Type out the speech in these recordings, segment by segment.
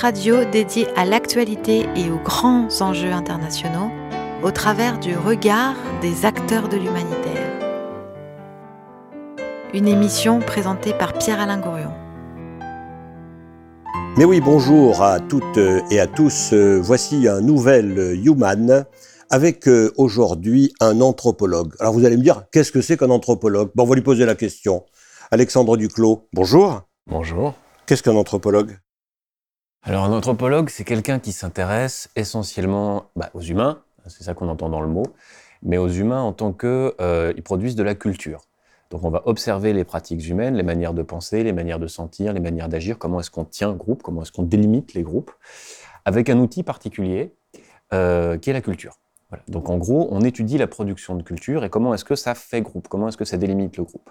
Radio dédié à l'actualité et aux grands enjeux internationaux au travers du regard des acteurs de l'humanitaire. Une émission présentée par Pierre-Alain Gourion. Mais oui, bonjour à toutes et à tous. Voici un nouvel Human avec euh, aujourd'hui un anthropologue. Alors vous allez me dire, qu'est-ce que c'est qu'un anthropologue? Bon, On va lui poser la question. Alexandre Duclos, bonjour. Bonjour. Qu'est-ce qu'un anthropologue? Alors un anthropologue, c'est quelqu'un qui s'intéresse essentiellement bah, aux humains, c'est ça qu'on entend dans le mot, mais aux humains en tant qu'ils euh, produisent de la culture. Donc on va observer les pratiques humaines, les manières de penser, les manières de sentir, les manières d'agir, comment est-ce qu'on tient groupe, comment est-ce qu'on délimite les groupes, avec un outil particulier euh, qui est la culture. Donc en gros, on étudie la production de culture et comment est-ce que ça fait groupe, comment est-ce que ça délimite le groupe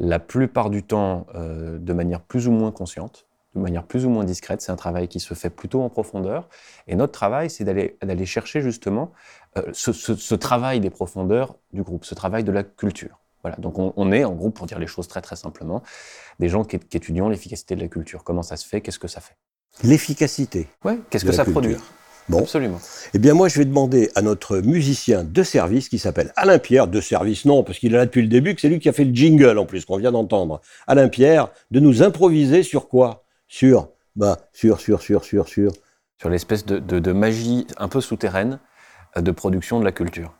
la plupart du temps euh, de manière plus ou moins consciente, de manière plus ou moins discrète. C'est un travail qui se fait plutôt en profondeur. Et notre travail, c'est d'aller chercher justement euh, ce, travail des profondeurs du groupe, ce travail de la culture. Voilà. Donc on, est en groupe, pour dire les choses très très simplement, des gens qui, étudient l'efficacité de la culture. Comment ça se fait? Qu'est-ce que ça fait? L'efficacité. Oui, qu'est-ce que ça produit? Bon. Absolument. Eh bien, moi, je vais demander à notre musicien de service qui s'appelle Alain Pierre, de service non, parce qu'il est là depuis le début, que c'est lui qui a fait le jingle en plus, qu'on vient d'entendre. Alain Pierre, de nous improviser sur quoi? Sur, bah, sur, sur, sur, sur, sur. Sur l'espèce de, de magie un peu souterraine euh, de production de la culture.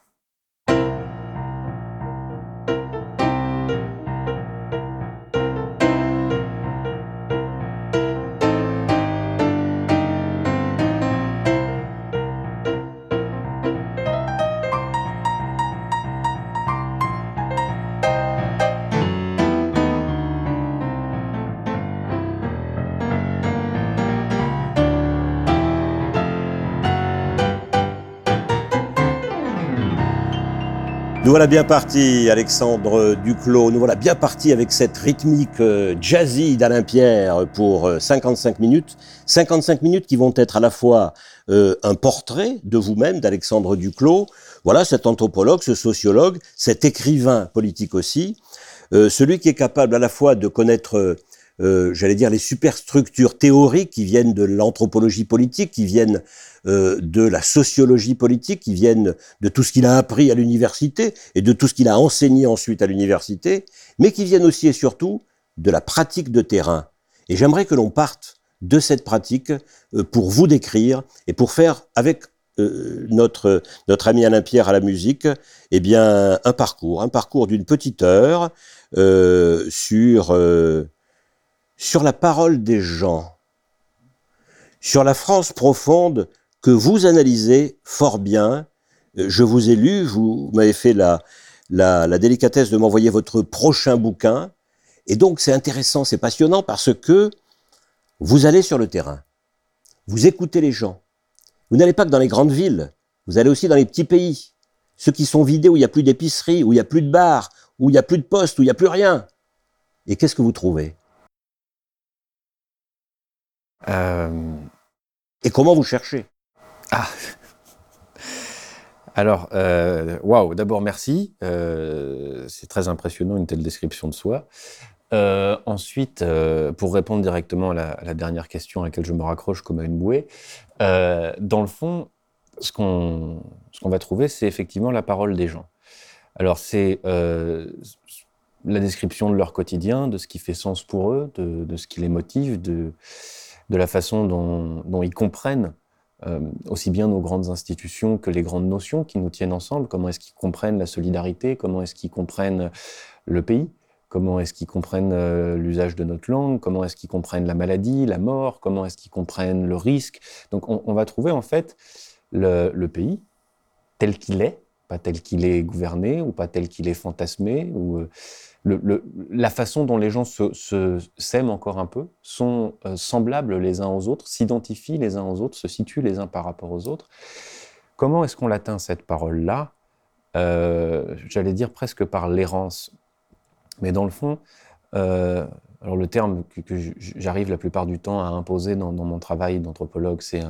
Voilà bien partis, Alexandre Duclos. Nous voilà bien partis avec cette rythmique euh, jazzy d'Alain Pierre pour 55 euh, minutes. 55 minutes qui vont être à la fois euh, un portrait de vous-même, d'Alexandre Duclos. Voilà, cet anthropologue, ce sociologue, cet écrivain politique aussi. celui qui est capable à la fois de connaître j'allais dire, les superstructures théoriques qui viennent de l'anthropologie politique, qui viennent euh, de la sociologie politique, qui viennent de tout ce qu'il a appris à l'université et de tout ce qu'il a enseigné ensuite à l'université, mais qui viennent aussi et surtout de la pratique de terrain. Et j'aimerais que l'on parte de cette pratique euh, pour vous décrire et pour faire avec notre, notre ami Alain Pierre à la musique, eh bien, un parcours, un parcours d'une petite heure sur sur la parole des gens, sur la France profonde que vous analysez fort bien. Euh, je vous ai lu, vous m'avez fait la, la, délicatesse de m'envoyer votre prochain bouquin. Et donc c'est intéressant, c'est passionnant parce que vous allez sur le terrain, vous écoutez les gens. Vous n'allez pas que dans les grandes villes, vous allez aussi dans les petits pays, ceux qui sont vidés où il n'y a plus d'épicerie, où il n'y a plus de bars, où il n'y a plus de postes, où il n'y a plus rien. Et qu'est-ce que vous trouvez? Euh, Et comment vous cherchez? Ah alors, euh, waouh, d'abord merci. Euh, c'est très impressionnant une telle description de soi. ensuite, pour répondre directement à la, dernière question à laquelle je me raccroche comme à une bouée, dans le fond, ce qu'on va trouver, c'est effectivement la parole des gens. Alors, c'est la description de leur quotidien, de ce qui fait sens pour eux, de, de ce qui les motive, de, de la façon dont, ils comprennent euh, aussi bien nos grandes institutions que les grandes notions qui nous tiennent ensemble, comment est-ce qu'ils comprennent la solidarité, comment est-ce qu'ils comprennent le pays, comment est-ce qu'ils comprennent euh, l'usage de notre langue, comment est-ce qu'ils comprennent la maladie, la mort, comment est-ce qu'ils comprennent le risque? Donc on, va trouver en fait le pays tel qu'il est, pas tel qu'il est gouverné ou pas tel qu'il est fantasmé, ou euh, la façon dont les gens se, s'aiment encore un peu, sont euh, semblables les uns aux autres, s'identifient les uns aux autres, se situent les uns par rapport aux autres. Comment est-ce qu'on l'atteint cette parole-là? Euh, J'allais dire presque par l'errance. Mais dans le fond, alors le terme que, j'arrive la plupart du temps à imposer dans, dans mon travail d'anthropologue, c'est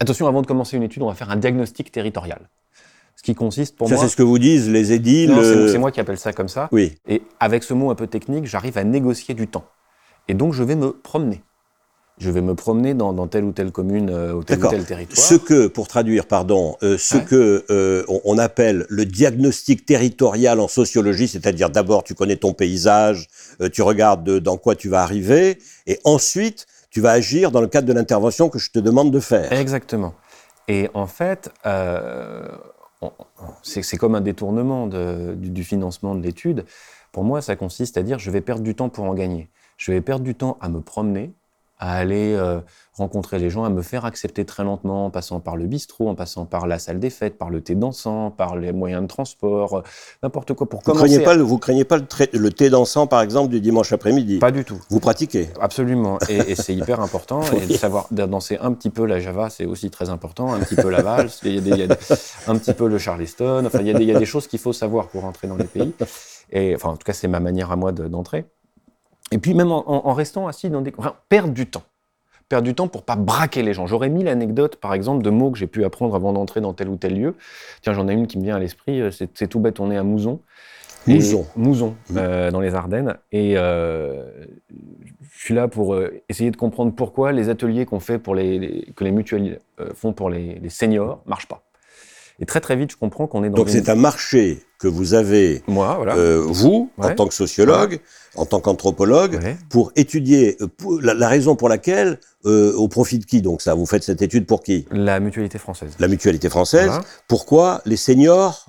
attention, avant de commencer une étude, on va faire un diagnostic territorial. Qui consiste pour ça, moi. c'est ce que vous disent les édiles. Euh, c'est moi qui appelle ça comme ça. Oui. Et avec ce mot un peu technique, j'arrive à négocier du temps. Et donc, je vais me promener. Je vais me promener dans, dans telle ou telle commune euh, ou tel ou tel territoire. Ce que, pour traduire, pardon, euh, ce Ouais. que euh, on, on appelle le diagnostic territorial en sociologie, c'est-à-dire d'abord tu connais ton paysage, tu regardes de- dans quoi tu vas arriver, et ensuite tu vas agir dans le cadre de l'intervention que je te demande de faire. Exactement. Et en fait, c'est comme un détournement du, du financement de l'étude. Pour moi, ça consiste à dire je vais perdre du temps pour en gagner. Je vais perdre du temps à me promener, à aller euh, rencontrer les gens, à me faire accepter très lentement, en passant par le bistrot, en passant par la salle des fêtes, par le thé dansant, par les moyens de transport, euh, n'importe quoi pour Vous commencer. craignez à- pas, le- vous craignez pas le, thé dansant, par exemple, du dimanche après-midi? Pas du tout. Vous pratiquez? Absolument, et, et c'est hyper important. Et de savoir danser un petit peu la Java, c'est aussi très important. Un petit peu la valse, y a des- il y a des- un petit peu le Charleston. Enfin, il y a des, il y a des choses qu'il faut savoir pour entrer dans les pays. Et enfin, en tout cas, c'est ma manière à moi de- d'entrer. Et puis même en, en- en restant assis dans des, enfin, perdre du temps, perdre du temps pour pas braquer les gens. J'aurais mis l'anecdote, par exemple, de mots que j'ai pu apprendre avant d'entrer dans tel ou tel lieu. Tiens, j'en ai une qui me vient à l'esprit. euh, C'est tout bête, on est à Mouzon. Et- Mouzon. Mouzon, Mhm. euh, dans les Ardennes. Et euh, je suis là pour euh, essayer de comprendre pourquoi les ateliers qu'on fait pour les, les- que les mutuelles font pour les, les seniors marchent pas. Et très très vite, je comprends qu'on est dans Donc une... c'est un marché que vous avez, Moi, voilà. euh, vous, en tant que sociologue, en tant qu'anthropologue, Ouais. pour étudier euh, pour- la, la raison pour laquelle, euh, au profit de qui donc ça Vous faites cette étude pour qui? La mutualité française. La mutualité française. Voilà. Pourquoi les seniors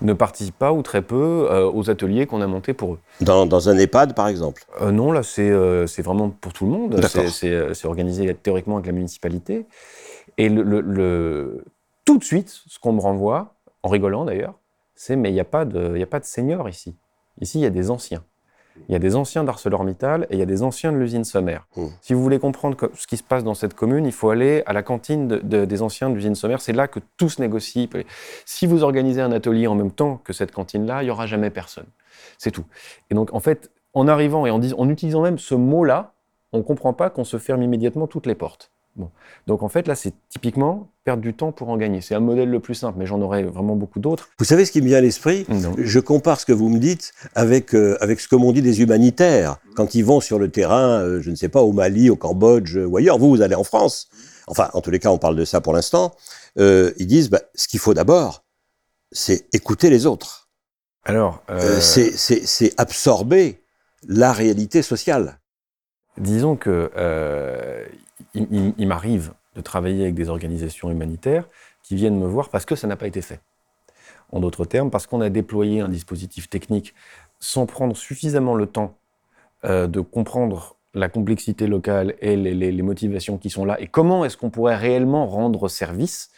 Ne participent pas ou très peu euh, aux ateliers qu'on a montés pour eux. dans, dans un EHPAD, par exemple Euh, non, là, c'est euh, vraiment pour tout le monde. C'est- organisé théoriquement avec la municipalité. Et le, le- le- tout de suite, ce qu'on me renvoie, en rigolant d'ailleurs, c'est mais il n'y a, pas de- y a pas de seniors ici. Ici, il y a des anciens. Il y a des anciens d'ArcelorMittal et il y a des anciens de l'usine sommaire. Mmh. Si vous voulez comprendre co- ce qui se passe dans cette commune, il faut aller à la cantine de- de- des anciens de l'usine sommaire. C'est là que tout se négocie. Si vous organisez un atelier en même temps que cette cantine-là, il n'y aura jamais personne. C'est tout. Et donc, en fait, en arrivant et en, dis- en utilisant même ce mot-là, on ne comprend pas qu'on se ferme immédiatement toutes les portes. Bon. Donc, en fait, là, c'est typiquement perdre du temps pour en gagner. C'est un modèle le plus simple, mais j'en aurais vraiment beaucoup d'autres. Vous savez ce qui me vient à l'esprit? Je compare ce que vous me dites avec, euh, avec ce que m'ont dit des humanitaires quand ils vont sur le terrain, euh, je ne sais pas, au Mali, au Cambodge euh, ou ailleurs. Vous, vous allez en France. Enfin, en tous les cas, on parle de ça pour l'instant. Euh, ils disent, bah, ce qu'il faut d'abord, c'est écouter les autres. Alors, c'est- absorber la réalité sociale. Disons que il, m'arrive de travailler avec des organisations humanitaires qui viennent me voir parce que ça n'a pas été fait. En d'autres termes, parce qu'on a déployé un dispositif technique sans prendre suffisamment le temps euh, de comprendre la complexité locale et les- les motivations qui sont là et comment est-ce qu'on pourrait réellement rendre service.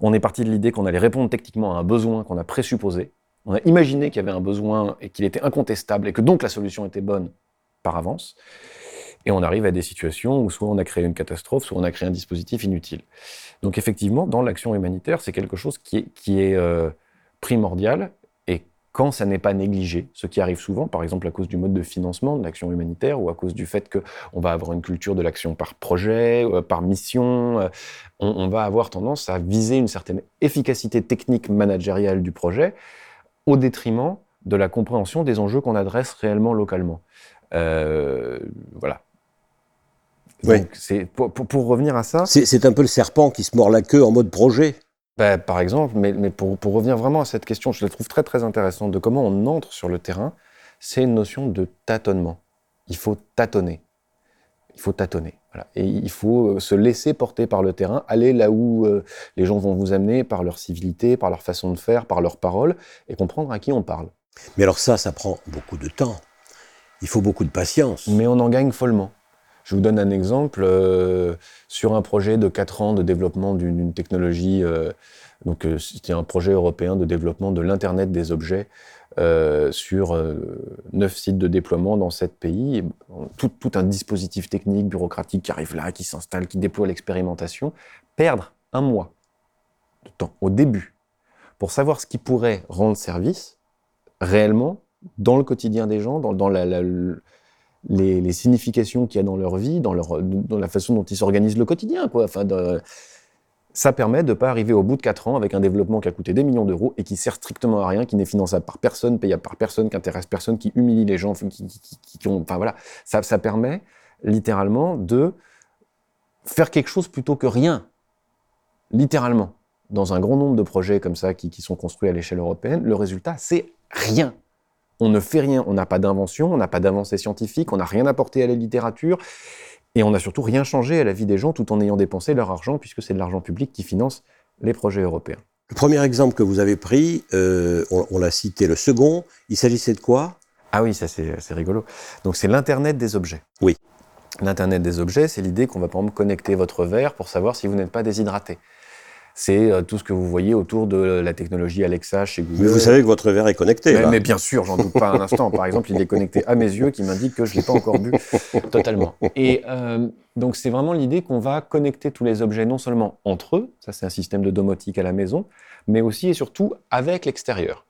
On est parti de l'idée qu'on allait répondre techniquement à un besoin qu'on a présupposé. On a imaginé qu'il y avait un besoin et qu'il était incontestable et que donc la solution était bonne par avance. Et on arrive à des situations où soit on a créé une catastrophe, soit on a créé un dispositif inutile. Donc effectivement, dans l'action humanitaire, c'est quelque chose qui est, euh, primordial. Et quand ça n'est pas négligé, ce qui arrive souvent, par exemple à cause du mode de financement de l'action humanitaire ou à cause du fait qu'on va avoir une culture de l'action par projet, euh, par mission, euh, on, va avoir tendance à viser une certaine efficacité technique managériale du projet au détriment de la compréhension des enjeux qu'on adresse réellement localement. Voilà. Donc, c'est pour, pour- pour revenir à ça, C'est un peu le serpent qui se mord la queue en mode projet. bah, par exemple, mais, mais pour, pour revenir vraiment à cette question, je la trouve très très intéressante de comment on entre sur le terrain, c'est une notion de tâtonnement. Il faut tâtonner. Il faut tâtonner. Voilà. Et il faut euh, se laisser porter par le terrain, aller là où euh, les gens vont vous amener par leur civilité, par leur façon de faire, par leurs paroles, et comprendre à qui on parle. Mais alors ça, ça prend beaucoup de temps. Il faut beaucoup de patience. Mais on en gagne follement. Je vous donne un exemple. euh, sur un projet de 4 ans de développement d'une technologie, euh, donc euh, c'était un projet européen de développement de l'Internet des objets sur 9 sites de déploiement dans 7 pays. Tout, un dispositif technique, bureaucratique qui arrive là, qui s'installe, qui déploie l'expérimentation. Perdre un mois de temps au début pour savoir ce qui pourrait rendre service réellement dans le quotidien des gens, dans, dans la, la- les, significations qu'il y a dans leur vie, dans, leur, dans la façon dont ils s'organisent le quotidien. Quoi. Enfin, ça permet de ne pas arriver au bout de 4 ans avec un développement qui a coûté des millions d'euros et qui sert strictement à rien, qui n'est finançable par personne, payable par personne, qui intéresse personne, qui humilie les gens, qui- qui ont, enfin voilà, ça, ça permet littéralement de faire quelque chose plutôt que rien, littéralement, dans un grand nombre de projets comme ça qui, qui sont construits à l'échelle européenne, le résultat, c'est rien. On ne fait rien, on n'a pas d'invention, on n'a pas d'avancée scientifique, on n'a rien apporté à la littérature, et on n'a surtout rien changé à la vie des gens tout en ayant dépensé leur argent, puisque c'est de l'argent public qui finance les projets européens. Le premier exemple que vous avez pris, euh, on, on l'a cité, le second, il s'agissait de quoi? Ah oui, ça c'est c'est rigolo. Donc c'est l'Internet des objets. Oui. L'Internet des objets, c'est l'idée qu'on va par exemple connecter votre verre pour savoir si vous n'êtes pas déshydraté. C'est euh, tout ce que vous voyez autour de la technologie Alexa chez Google. Mais vous savez que votre verre est connecté. Mais, là. mais bien sûr, j'en doute pas un instant. Par exemple, il est connecté à mes yeux qui m'indique que je l'ai pas encore bu totalement. Et euh, donc, c'est vraiment l'idée qu'on va connecter tous les objets non seulement entre eux, ça c'est un système de domotique à la maison, mais aussi et surtout avec l'extérieur,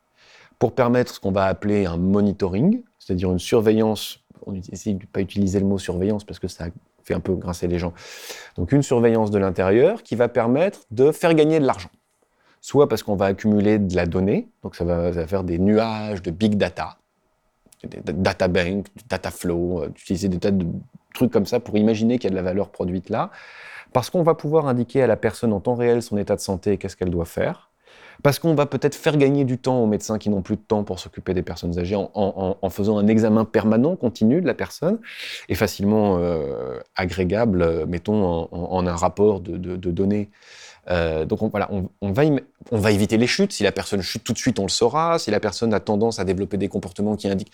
pour permettre ce qu'on va appeler un monitoring, c'est-à-dire une surveillance. On essaye de ne pas utiliser le mot surveillance parce que ça fait un peu grincer les gens. Donc, une surveillance de l'intérieur qui va permettre de faire gagner de l'argent. Soit parce qu'on va accumuler de la donnée, donc ça va, faire des nuages de big data, des data bank, data flow, euh, utiliser des tas de trucs comme ça pour imaginer qu'il y a de la valeur produite là, parce qu'on va pouvoir indiquer à la personne en temps réel son état de santé qu'est-ce qu'elle doit faire, parce qu'on va peut-être faire gagner du temps aux médecins qui n'ont plus de temps pour s'occuper des personnes âgées en, faisant un examen permanent, continu de la personne, et facilement euh, agrégable, euh, mettons, en, un rapport de, données. Euh, donc on, voilà, on va éviter les chutes. Si la personne chute tout de suite, on le saura. Si la personne a tendance à développer des comportements qui indiquent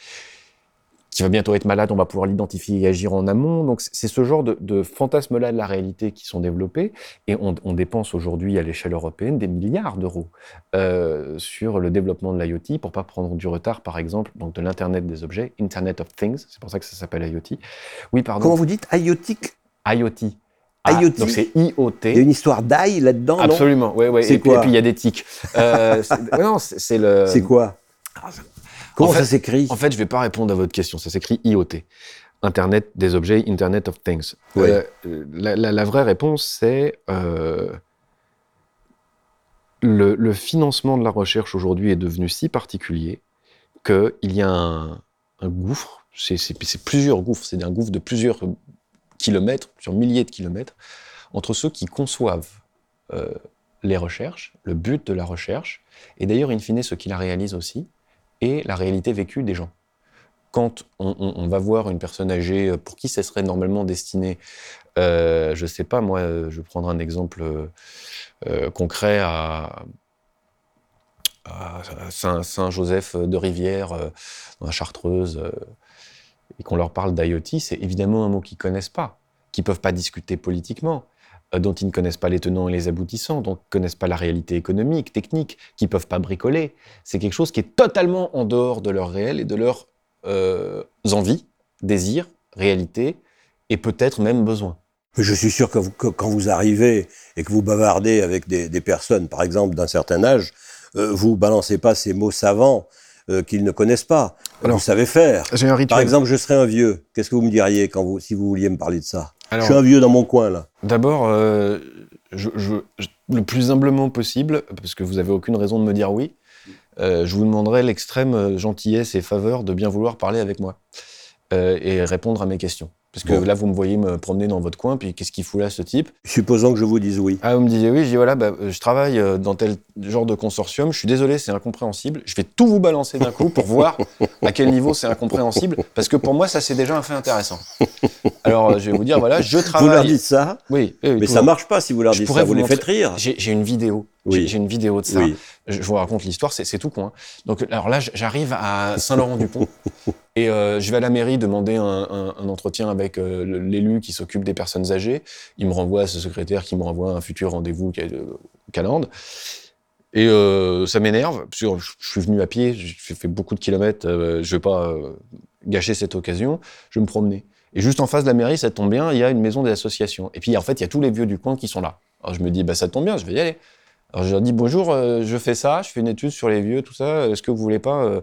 qu'il va bientôt être malade, on va pouvoir l'identifier et agir en amont. Donc c'est- ce genre de, de fantasmes-là de la réalité qui sont développés. Et on, on dépense aujourd'hui à l'échelle européenne des milliards d'euros euh, sur le développement de l'IoT pour pas prendre du retard, par exemple, donc de l'Internet des objets, Internet of Things. C'est pour ça que ça s'appelle IoT. Oui, pardon. Comment vous dites IoTic IoT. Ah, IoT. donc c'est IoT. Il y a une histoire d'ail là-dedans, Absolument, ouais. C'est Et puis, quoi? et puis il y a des tics. Euh, non, c'est c'est le. C'est quoi? Comment en fait- ça s'écrit? En fait, je vais pas répondre à votre question. Ça s'écrit IoT. Internet des objets, Internet of Things. Ouais. Euh, la, la- la vraie réponse, c'est euh, le, le financement de la recherche aujourd'hui est devenu si particulier qu'il y a un, un gouffre. C'est plusieurs gouffres. C'est un gouffre de plusieurs kilomètres, plusieurs milliers de kilomètres, entre ceux qui conçoivent euh, les recherches, le but de la recherche, et d'ailleurs, in fine, ceux qui la réalisent aussi, et la réalité vécue des gens. Quand on, va voir une personne âgée, euh, pour qui ce serait normalement destiné, euh, je sais pas, moi, euh, je vais prendre un exemple concret à, à Saint- Saint-Joseph de Rivière, euh, dans la Chartreuse, et qu'on leur parle d'IoT, c'est évidemment un mot qu'ils connaissent pas, qu'ils peuvent pas discuter politiquement, dont ils ne connaissent pas les tenants et les aboutissants, dont ne connaissent pas la réalité économique, technique, qu'ils peuvent pas bricoler. C'est quelque chose qui est totalement en dehors de leur réel et de leurs euh, envies, désirs, réalités et peut-être même besoins. Je suis sûr que, quand vous arrivez et que vous bavardez avec des, des personnes, par exemple, d'un certain âge, euh, vous balancez pas ces mots savants euh, qu'ils ne connaissent pas. Alors, vous savez faire. J'ai un rituel. Par exemple, je serais un vieux. Qu'est-ce que vous me diriez quand vous, si vous vouliez me parler de ça? Alors, Je suis un vieux dans mon coin, là. D'abord, euh, je, je- je- le plus humblement possible, parce que vous avez aucune raison de me dire oui, euh, je vous demanderai l'extrême gentillesse et faveur de bien vouloir parler avec moi et répondre à mes questions. Parce que Bon. là, vous me voyez me promener dans votre coin, puis qu'est-ce qu'il fout là, ce type? Supposons que je vous dise oui. Ah, vous me disiez oui, je dis voilà, bah, euh, je travaille euh, dans tel genre de consortium, je suis désolé, c'est incompréhensible, je vais tout vous balancer d'un coup pour voir à quel niveau c'est incompréhensible, parce que pour moi, ça c'est déjà un fait intéressant. Alors, euh, je vais vous dire, voilà, je Vous travaille... leur dites ça, Oui, oui, mais ça marche pas si vous leur Je dites pourrais ça. Vous, vous les faites rire. J'ai une vidéo. Oui. J'ai- une vidéo de ça. Oui. Je, vous raconte l'histoire, c'est tout con. hein. Donc, alors là, j'arrive à Saint-Laurent-du-Pont et euh, je vais à la mairie demander un, un- un entretien avec euh, le- l'élu qui s'occupe des personnes âgées. Il me renvoie à ce secrétaire qui me renvoie à un futur rendez-vous qui est, euh, au Calende. Et euh, ça m'énerve, je suis venu à pied, j'ai fait beaucoup de kilomètres, euh, je vais pas euh, gâcher cette occasion, je vais me promener. Et juste en face de la mairie, ça tombe bien, il y a une maison des associations. Et puis en fait, il y a tous les vieux du coin qui sont là. Alors je me dis, bah ça tombe bien, je vais y aller. Alors je leur dis, bonjour, euh, je fais ça, je fais une étude sur les vieux, tout ça, est-ce que vous voulez pas, euh,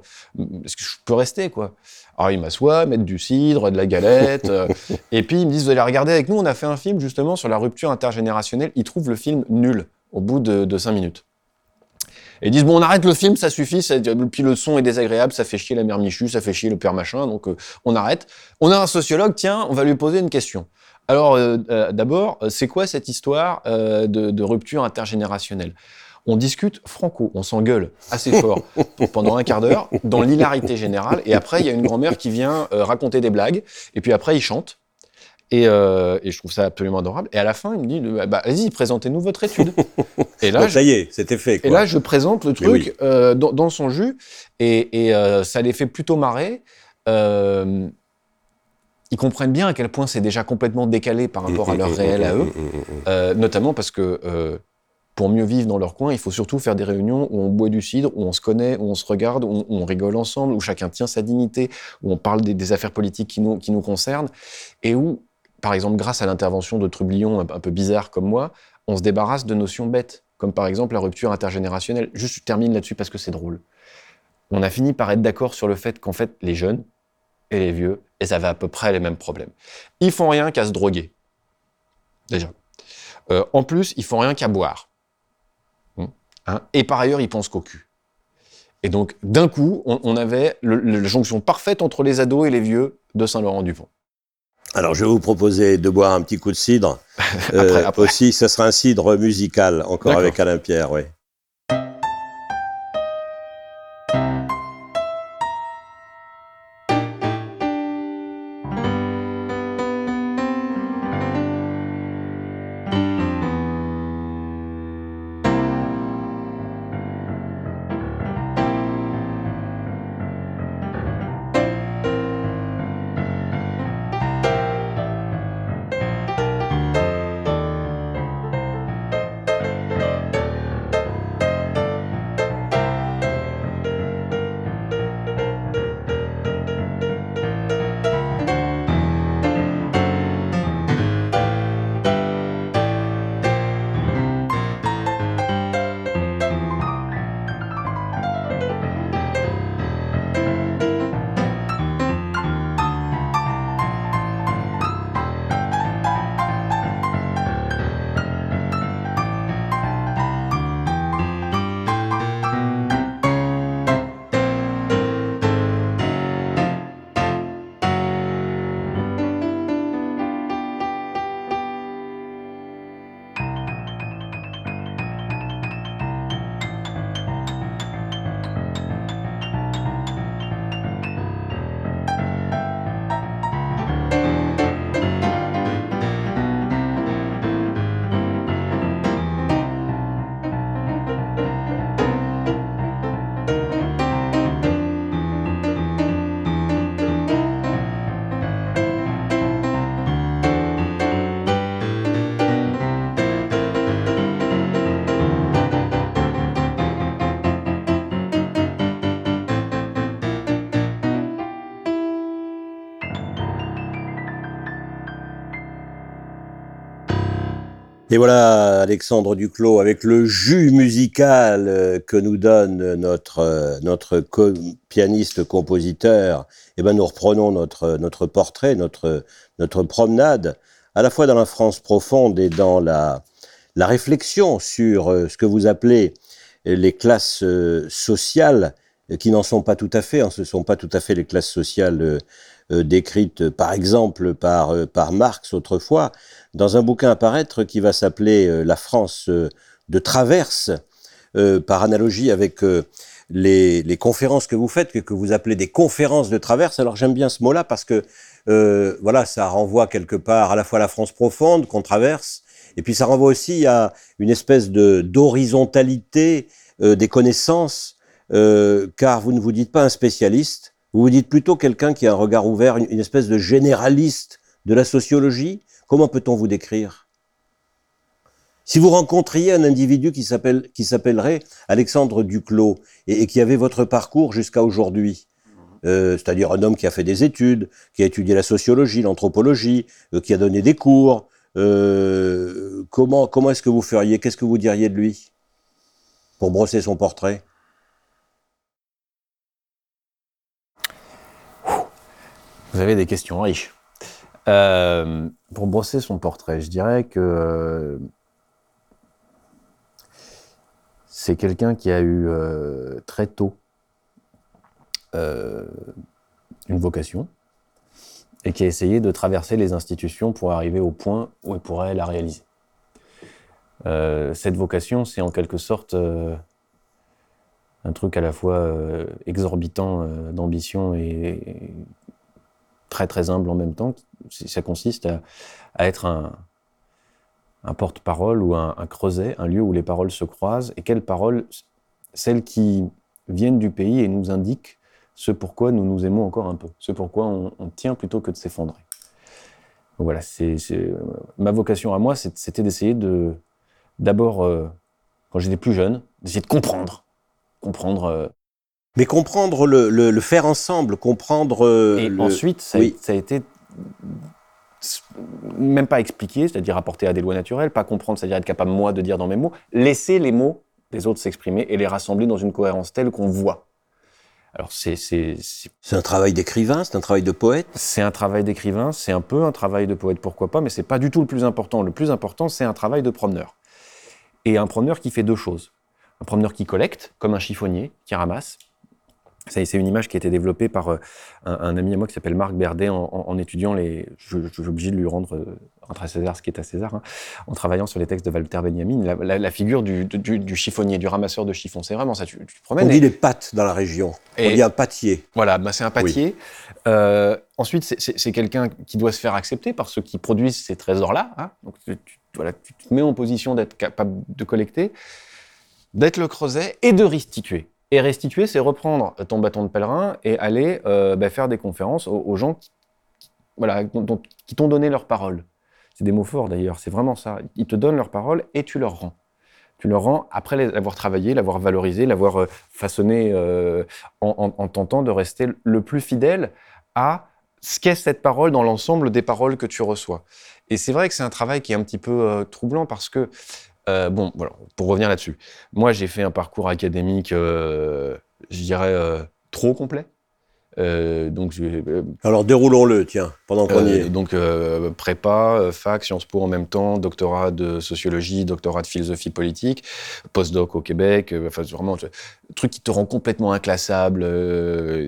est-ce que je peux rester, quoi? Alors ils m'assoient, mettent du cidre, de la galette, euh, et puis ils me disent, vous allez regarder avec nous, on a fait un film justement sur la rupture intergénérationnelle. Ils trouvent le film nul au bout de, cinq minutes. Et ils disent, bon, on arrête le film, ça suffit, puis le son est désagréable, ça fait chier la mère Michu, ça fait chier le père machin, donc euh, on arrête. On a un sociologue, tiens, on va lui poser une question. Alors, euh, d'abord, c'est quoi cette histoire de rupture intergénérationnelle? On discute franco, on s'engueule assez fort pendant un quart d'heure, dans l'hilarité générale, et après, il y a une grand-mère qui vient euh, raconter des blagues, et puis après, il chante. Et, euh, et je trouve ça absolument adorable. Et à la fin, il me dit, bah, vas-y, présentez-nous votre étude. Et là, Bon, je- ça y est, c'était fait. et là, je présente le truc oui. euh, dans, dans son jus et, et, euh, ça les fait plutôt marrer. Euh, ils comprennent bien à quel point c'est déjà complètement décalé par rapport à leur réel à eux, euh, notamment parce que euh, pour mieux vivre dans leur coin, il faut surtout faire des réunions où on boit du cidre, où on se connaît, où on se regarde, où on, rigole ensemble, où chacun tient sa dignité, où on parle des, affaires politiques qui nous, concernent, et où, par exemple, grâce à l'intervention de trublions un, un peu bizarres comme moi, on se débarrasse de notions bêtes, comme par exemple la rupture intergénérationnelle. Juste, je termine là-dessus parce que c'est drôle. On a fini par être d'accord sur le fait qu'en fait, les jeunes et les vieux, ils avaient à peu près les mêmes problèmes. Ils font rien qu'à se droguer. Déjà. Euh, en plus, ils font rien qu'à boire. Hein. Et par ailleurs, ils pensent qu'au cul. Et donc, d'un coup, on, on avait le- le- la jonction parfaite entre les ados et les vieux de Saint-Laurent-du-Pont. Alors, je vais vous proposer de boire un petit coup de cidre. Euh, Après. Aussi, ce sera un cidre musical, encore avec Alain Pierre, oui. Et voilà Alexandre Duclos avec le jus musical euh, que nous donne notre euh, notre pianiste compositeur. Et ben nous reprenons notre notre portrait, notre notre promenade à la fois dans la France profonde et dans la la réflexion sur euh, ce que vous appelez les classes euh, sociales euh, qui n'en sont pas tout à fait, hein, ce ne sont pas tout à fait les classes sociales euh, décrites euh, par exemple par, euh, par Marx autrefois, dans un bouquin à paraître qui va s'appeler La France de traverse, par analogie avec les, les conférences que vous faites, que, que vous appelez des conférences de traverse. Alors j'aime bien ce mot-là parce que euh, voilà, ça renvoie quelque part à la fois à la France profonde qu'on traverse, et puis ça renvoie aussi à une espèce de d'horizontalité euh, des connaissances, euh, car vous ne vous dites pas un spécialiste, vous vous dites plutôt quelqu'un qui a un regard ouvert, une, espèce de généraliste de la sociologie. Comment peut-on vous décrire? Si vous rencontriez un individu qui s'appelle qui s'appellerait Alexandre Duclos et, et qui avait votre parcours jusqu'à aujourd'hui, euh, c'est-à-dire un homme qui a fait des études, qui a étudié la sociologie, l'anthropologie, euh, qui a donné des cours, euh, comment comment est-ce que vous feriez? Qu'est-ce que vous diriez de lui pour brosser son portrait? Vous avez des questions riches. Euh, pour brosser son portrait, je dirais que c'est quelqu'un qui a eu euh, très tôt euh, une vocation et qui a essayé de traverser les institutions pour arriver au point où elle pourrait la réaliser. Cette vocation, c'est en quelque sorte un truc à la fois exorbitant d'ambition et, très très humble en même temps. Ça consiste à, être un, porte-parole ou un, creuset, un lieu où les paroles se croisent. Et quelles paroles Celles qui viennent du pays et nous indiquent ce pourquoi nous nous aimons encore un peu, ce pourquoi on, tient plutôt que de s'effondrer. Voilà, c'est ma vocation à moi, c'était d'essayer de, d'abord, euh, quand j'étais plus jeune, d'essayer de comprendre, comprendre. Euh, Mais comprendre le, faire ensemble, comprendre. Euh, et ensuite, ça, ça a été même pas expliquer, c'est-à-dire apporter à des lois naturelles, pas comprendre, c'est-à-dire être capable moi de dire dans mes mots, laisser les mots des autres s'exprimer et les rassembler dans une cohérence telle qu'on voit. Alors c'est c'est un travail d'écrivain, c'est un travail de poète. C'est un travail d'écrivain, c'est un peu un travail de poète, pourquoi pas, mais c'est pas du tout le plus important. Le plus important, c'est un travail de promeneur. Et un promeneur qui fait deux choses. Un promeneur qui collecte, comme un chiffonnier, qui ramasse, c'est une image qui a été développée par euh, un, ami à moi qui s'appelle Marc Berdet en, étudiant les. Je, suis obligé de lui rendre, euh, rendre à César ce qui est à César, hein, en travaillant sur les textes de Walter Benjamin, la, figure du, chiffonnier, du ramasseur de chiffons. C'est vraiment ça. Tu, tu te On dit les pattes dans la région. On dit un pâtier. Voilà, bah c'est un pâtier. Euh, ensuite, c'est quelqu'un qui doit se faire accepter par ceux qui produisent ces trésors-là. Hein. Donc, tu, voilà, tu te mets en position d'être capable de collecter, d'être le creuset et de restituer. Et restituer, c'est reprendre ton bâton de pèlerin et aller euh, bah, faire des conférences aux, gens qui, voilà, qui t'ont donné leur parole. C'est des mots forts d'ailleurs, c'est vraiment ça. Ils te donnent leur parole et tu leur rends. Tu leur rends après l'avoir travaillé, l'avoir valorisé, l'avoir euh, façonné euh, en, en, tentant de rester le plus fidèle à ce qu'est cette parole dans l'ensemble des paroles que tu reçois. Et c'est vrai que c'est un travail qui est un petit peu troublant parce que euh, bon, voilà, pour revenir là-dessus. Moi, j'ai fait un parcours académique, euh, je dirais, euh, trop complet. Donc, Alors déroulons-le, tiens, pendant qu'on y est. Donc prépa, fac, Sciences Po en même temps, doctorat de sociologie, doctorat de philosophie politique, postdoc au Québec, enfin vraiment truc qui te rend complètement inclassable.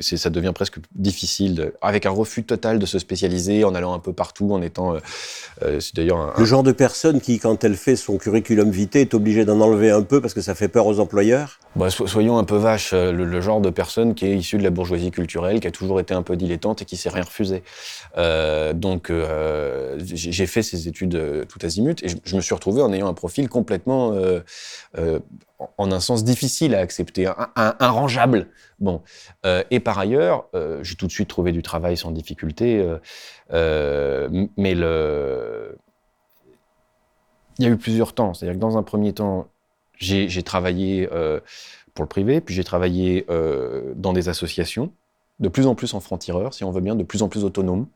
c'est ça devient presque difficile, avec un refus total de se spécialiser, en allant un peu partout, en étant. c'est d'ailleurs le genre de personne qui, quand elle fait son curriculum vitae, est obligée d'en enlever un peu parce que ça fait peur aux employeurs? Bah, soyons un peu vaches, le genre de personne qui est issue de la bourgeoisie culturelle qui a toujours été un peu dilettante et qui s'est rien refusé. Euh, donc euh, j'ai fait ces études euh, tout azimut et je, me suis retrouvé en ayant un profil complètement, en un sens difficile à accepter, un, rangeable. Bon, et par ailleurs, j'ai tout de suite trouvé du travail sans difficulté, mais le il y a eu plusieurs temps. C'est-à-dire que dans un premier temps, j'ai travaillé pour le privé, puis j'ai travaillé dans des associations de plus en plus en franc-tireur, si on veut bien, de plus en plus autonome,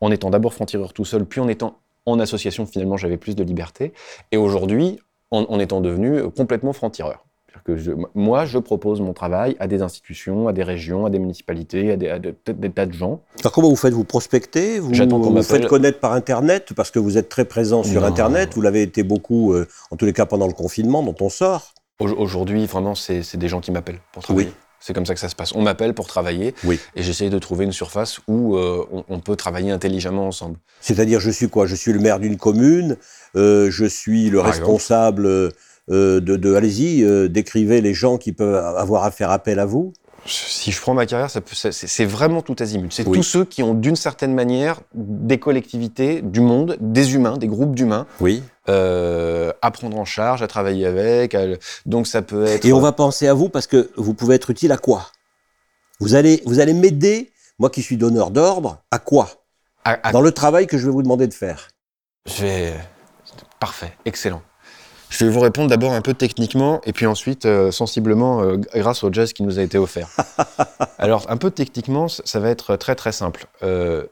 en étant d'abord franc-tireur tout seul, puis en étant en association, finalement, j'avais plus de liberté. Et aujourd'hui, en, étant devenu complètement franc-tireur. Que moi, je propose mon travail à des institutions, à des régions, à des municipalités, à des, tas de gens. Alors comment vous faites? Vous prospectez? Vous, vous faites connaître par Internet? Parce que vous êtes très présent sur Internet. Vous l'avez été beaucoup, euh, en tous les cas pendant le confinement, dont on sort. Aujourd'hui, vraiment, c'est des gens qui m'appellent pour travailler. Oui. C'est comme ça que ça se passe. On m'appelle pour travailler oui. et j'essaye de trouver une surface où euh, on, peut travailler intelligemment ensemble. C'est-à-dire, je suis quoi? Je suis le maire d'une commune, euh, je suis le responsable euh, de, allez-y, décrivez les gens qui peuvent avoir à faire appel à vous si je prends ma carrière, c'est vraiment tout azimut. C'est tous ceux qui ont d'une certaine manière des collectivités, du monde, des humains, des groupes d'humains, oui. euh, à prendre en charge, à travailler avec. Donc ça peut être. Et on va penser à vous parce que vous pouvez être utile à quoi? Vous allez, vous allez m'aider, moi qui suis donneur d'ordre, à quoi? Dans le travail que je vais vous demander de faire. Je vais. Parfait, excellent. Je vais vous répondre d'abord un peu techniquement et puis ensuite euh, sensiblement euh, grâce au jazz qui nous a été offert. Alors un peu techniquement, ça va être très très simple. Euh,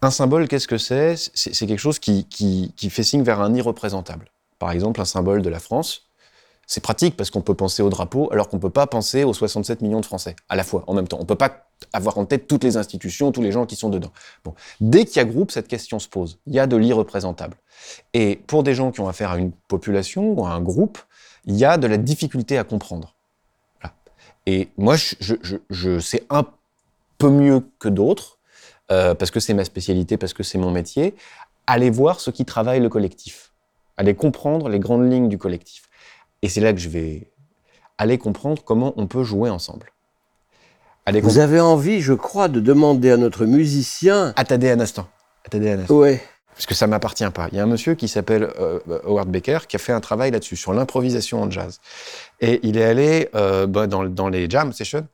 un symbole, qu'est-ce que c'est? C'est quelque chose qui, qui, qui, fait signe vers un irreprésentable. Par exemple, un symbole de la France, c'est pratique parce qu'on peut penser au drapeau alors qu'on ne peut pas penser aux 67 millions de Français à la fois, en même temps. On ne peut pas avoir en tête toutes les institutions, tous les gens qui sont dedans. Bon. Dès qu'il y a groupe, cette question se pose. Il y a de l'irreprésentable. Et pour des gens qui ont affaire à une population ou à un groupe, il y a de la difficulté à comprendre. Et moi, je, je, je sais un peu mieux que d'autres euh, parce que c'est ma spécialité, parce que c'est mon métier, aller voir ceux qui travaillent le collectif, aller comprendre les grandes lignes du collectif. Et c'est là que je vais aller comprendre comment on peut jouer ensemble. Aller Vous avez envie, je crois, de demander à notre musicien. Attendez un instant. Attendez un instant. Ouais. Parce que ça m'appartient pas. Il y a un monsieur qui s'appelle euh, Howard Baker qui a fait un travail là-dessus, sur l'improvisation en jazz. Et il est allé euh, bah, dans, dans, les jam sessions.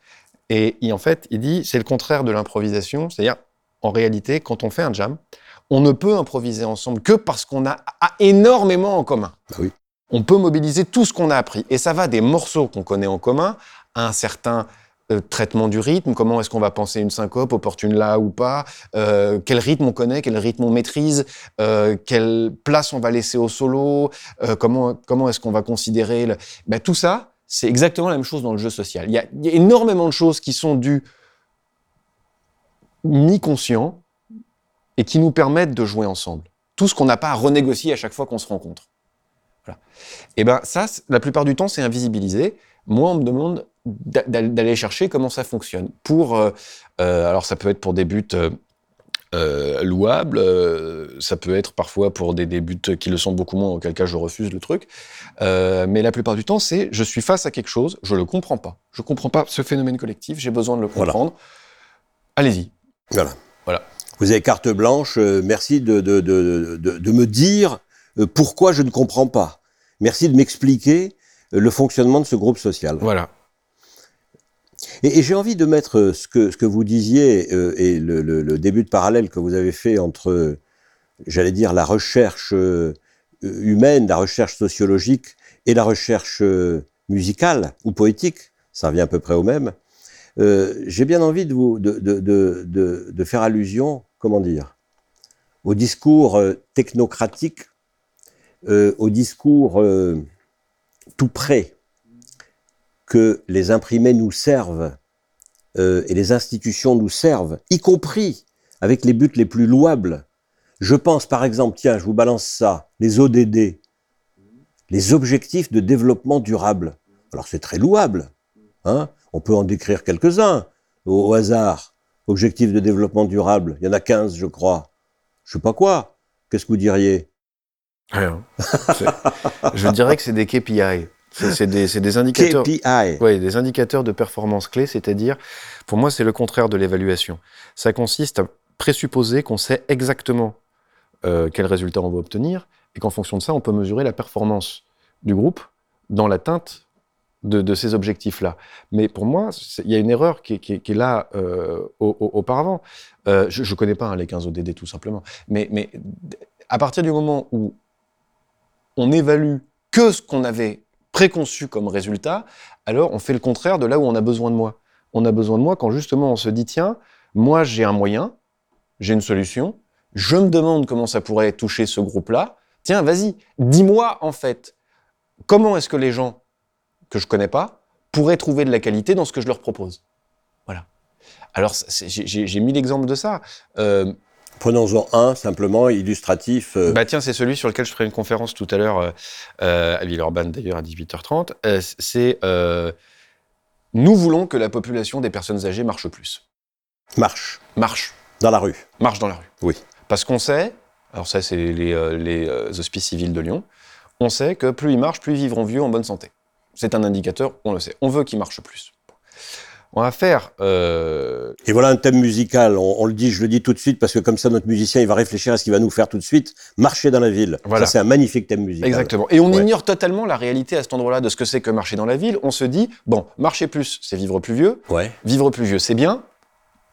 Et en fait, il dit c'est le contraire de l'improvisation. C'est-à-dire, en réalité, quand on fait un jam, on ne peut improviser ensemble que parce qu'on a, énormément en commun. Bah oui. On peut mobiliser tout ce qu'on a appris. Et ça va des morceaux qu'on connaît en commun à un certain euh, traitement du rythme, comment est-ce qu'on va penser une syncope, opportune là ou pas, euh, quel rythme on connaît, quel rythme on maîtrise, euh, quelle place on va laisser au solo, comment, comment est-ce qu'on va considérer... Le... Ben, tout ça, c'est exactement la même chose dans le jeu social. Il y, a, énormément de choses qui sont dues mi-conscient et qui nous permettent de jouer ensemble. Tout ce qu'on n'a pas à renégocier à chaque fois qu'on se rencontre. Et ben ça, la plupart du temps, c'est invisibilisé. Moi, on me demande d'aller chercher comment ça fonctionne. Pour, euh, euh, alors ça peut être pour des buts euh, louables, ça peut être parfois pour des, des, buts qui le sont beaucoup moins, auquel cas je refuse le truc. mais la plupart du temps, c'est je suis face à quelque chose, je le comprends pas. Je comprends pas ce phénomène collectif, j'ai besoin de le comprendre. Allez-y. Voilà. Voilà. Vous avez carte blanche. merci de, de, de, de, me dire pourquoi je ne comprends pas. Merci de m'expliquer le fonctionnement de ce groupe social. Voilà. Et, j'ai envie de mettre euh, ce que, vous disiez euh, et le, début de parallèle que vous avez fait entre, j'allais dire, la recherche euh, humaine, la recherche sociologique et la recherche musicale ou poétique, ça revient à peu près au même. j'ai bien envie de, vous, de, faire allusion, comment dire, au discours technocratique, au discours tout près que les imprimés nous servent euh, et les institutions nous servent, y compris avec les buts les plus louables. Je pense par exemple, tiens, je vous balance ça, les ODD, les objectifs de développement durable. Alors c'est très louable, hein on peut en décrire quelques-uns au, hasard. Objectifs de développement durable, il y en a 15 je crois. Je sais pas quoi. Qu'est-ce que vous diriez? Rien. je dirais que c'est des KPI. C'est des, des, indicateurs. KPI. Oui, des indicateurs de performance clés, c'est-à-dire, pour moi, c'est le contraire de l'évaluation. Ça consiste à présupposer qu'on sait exactement euh, quel résultat on va obtenir et qu'en fonction de ça, on peut mesurer la performance du groupe dans l'atteinte de, de, ces objectifs-là. Mais pour moi, il y a une erreur qui, qui, qui est là euh, au, au, auparavant. Euh, je ne connais pas hein, les 15 ODD tout simplement. Mais, mais à partir du moment où on évalue que ce qu'on avait préconçu comme résultat, alors on fait le contraire de là où on a besoin de moi. On a besoin de moi quand justement on se dit, tiens, moi j'ai un moyen, j'ai une solution, je me demande comment ça pourrait toucher ce groupe-là, tiens, vas-y, dis-moi en fait, comment est-ce que les gens que je connais pas pourraient trouver de la qualité dans ce que je leur propose? Voilà. Alors j'ai mis l'exemple de ça. Euh, Prenons-en un, simplement, illustratif. Euh. Bah tiens, c'est celui sur lequel je ferai une conférence tout à l'heure, euh, euh à Villeurbanne d'ailleurs, à 18h30. Euh, c'est Nous voulons que la population des personnes âgées marche plus. Marche. Marche. Dans la rue. Marche dans la rue. Oui. Parce qu'on sait, alors ça c'est les, les hospices civils de Lyon, on sait que plus ils marchent, plus ils vivront vieux en bonne santé. C'est un indicateur, on le sait. On veut qu'ils marchent plus on va faire. Euh... Et voilà un thème musical. On, le dit, je le dis tout de suite parce que comme ça, notre musicien, il va réfléchir à ce qu'il va nous faire tout de suite. Marcher dans la ville. Voilà. Ça, c'est un magnifique thème musical. Exactement. Et on ignore totalement la réalité à cet endroit-là de ce que c'est que marcher dans la ville. On se dit, bon, marcher plus, c'est vivre plus vieux. Ouais. Vivre plus vieux, c'est bien.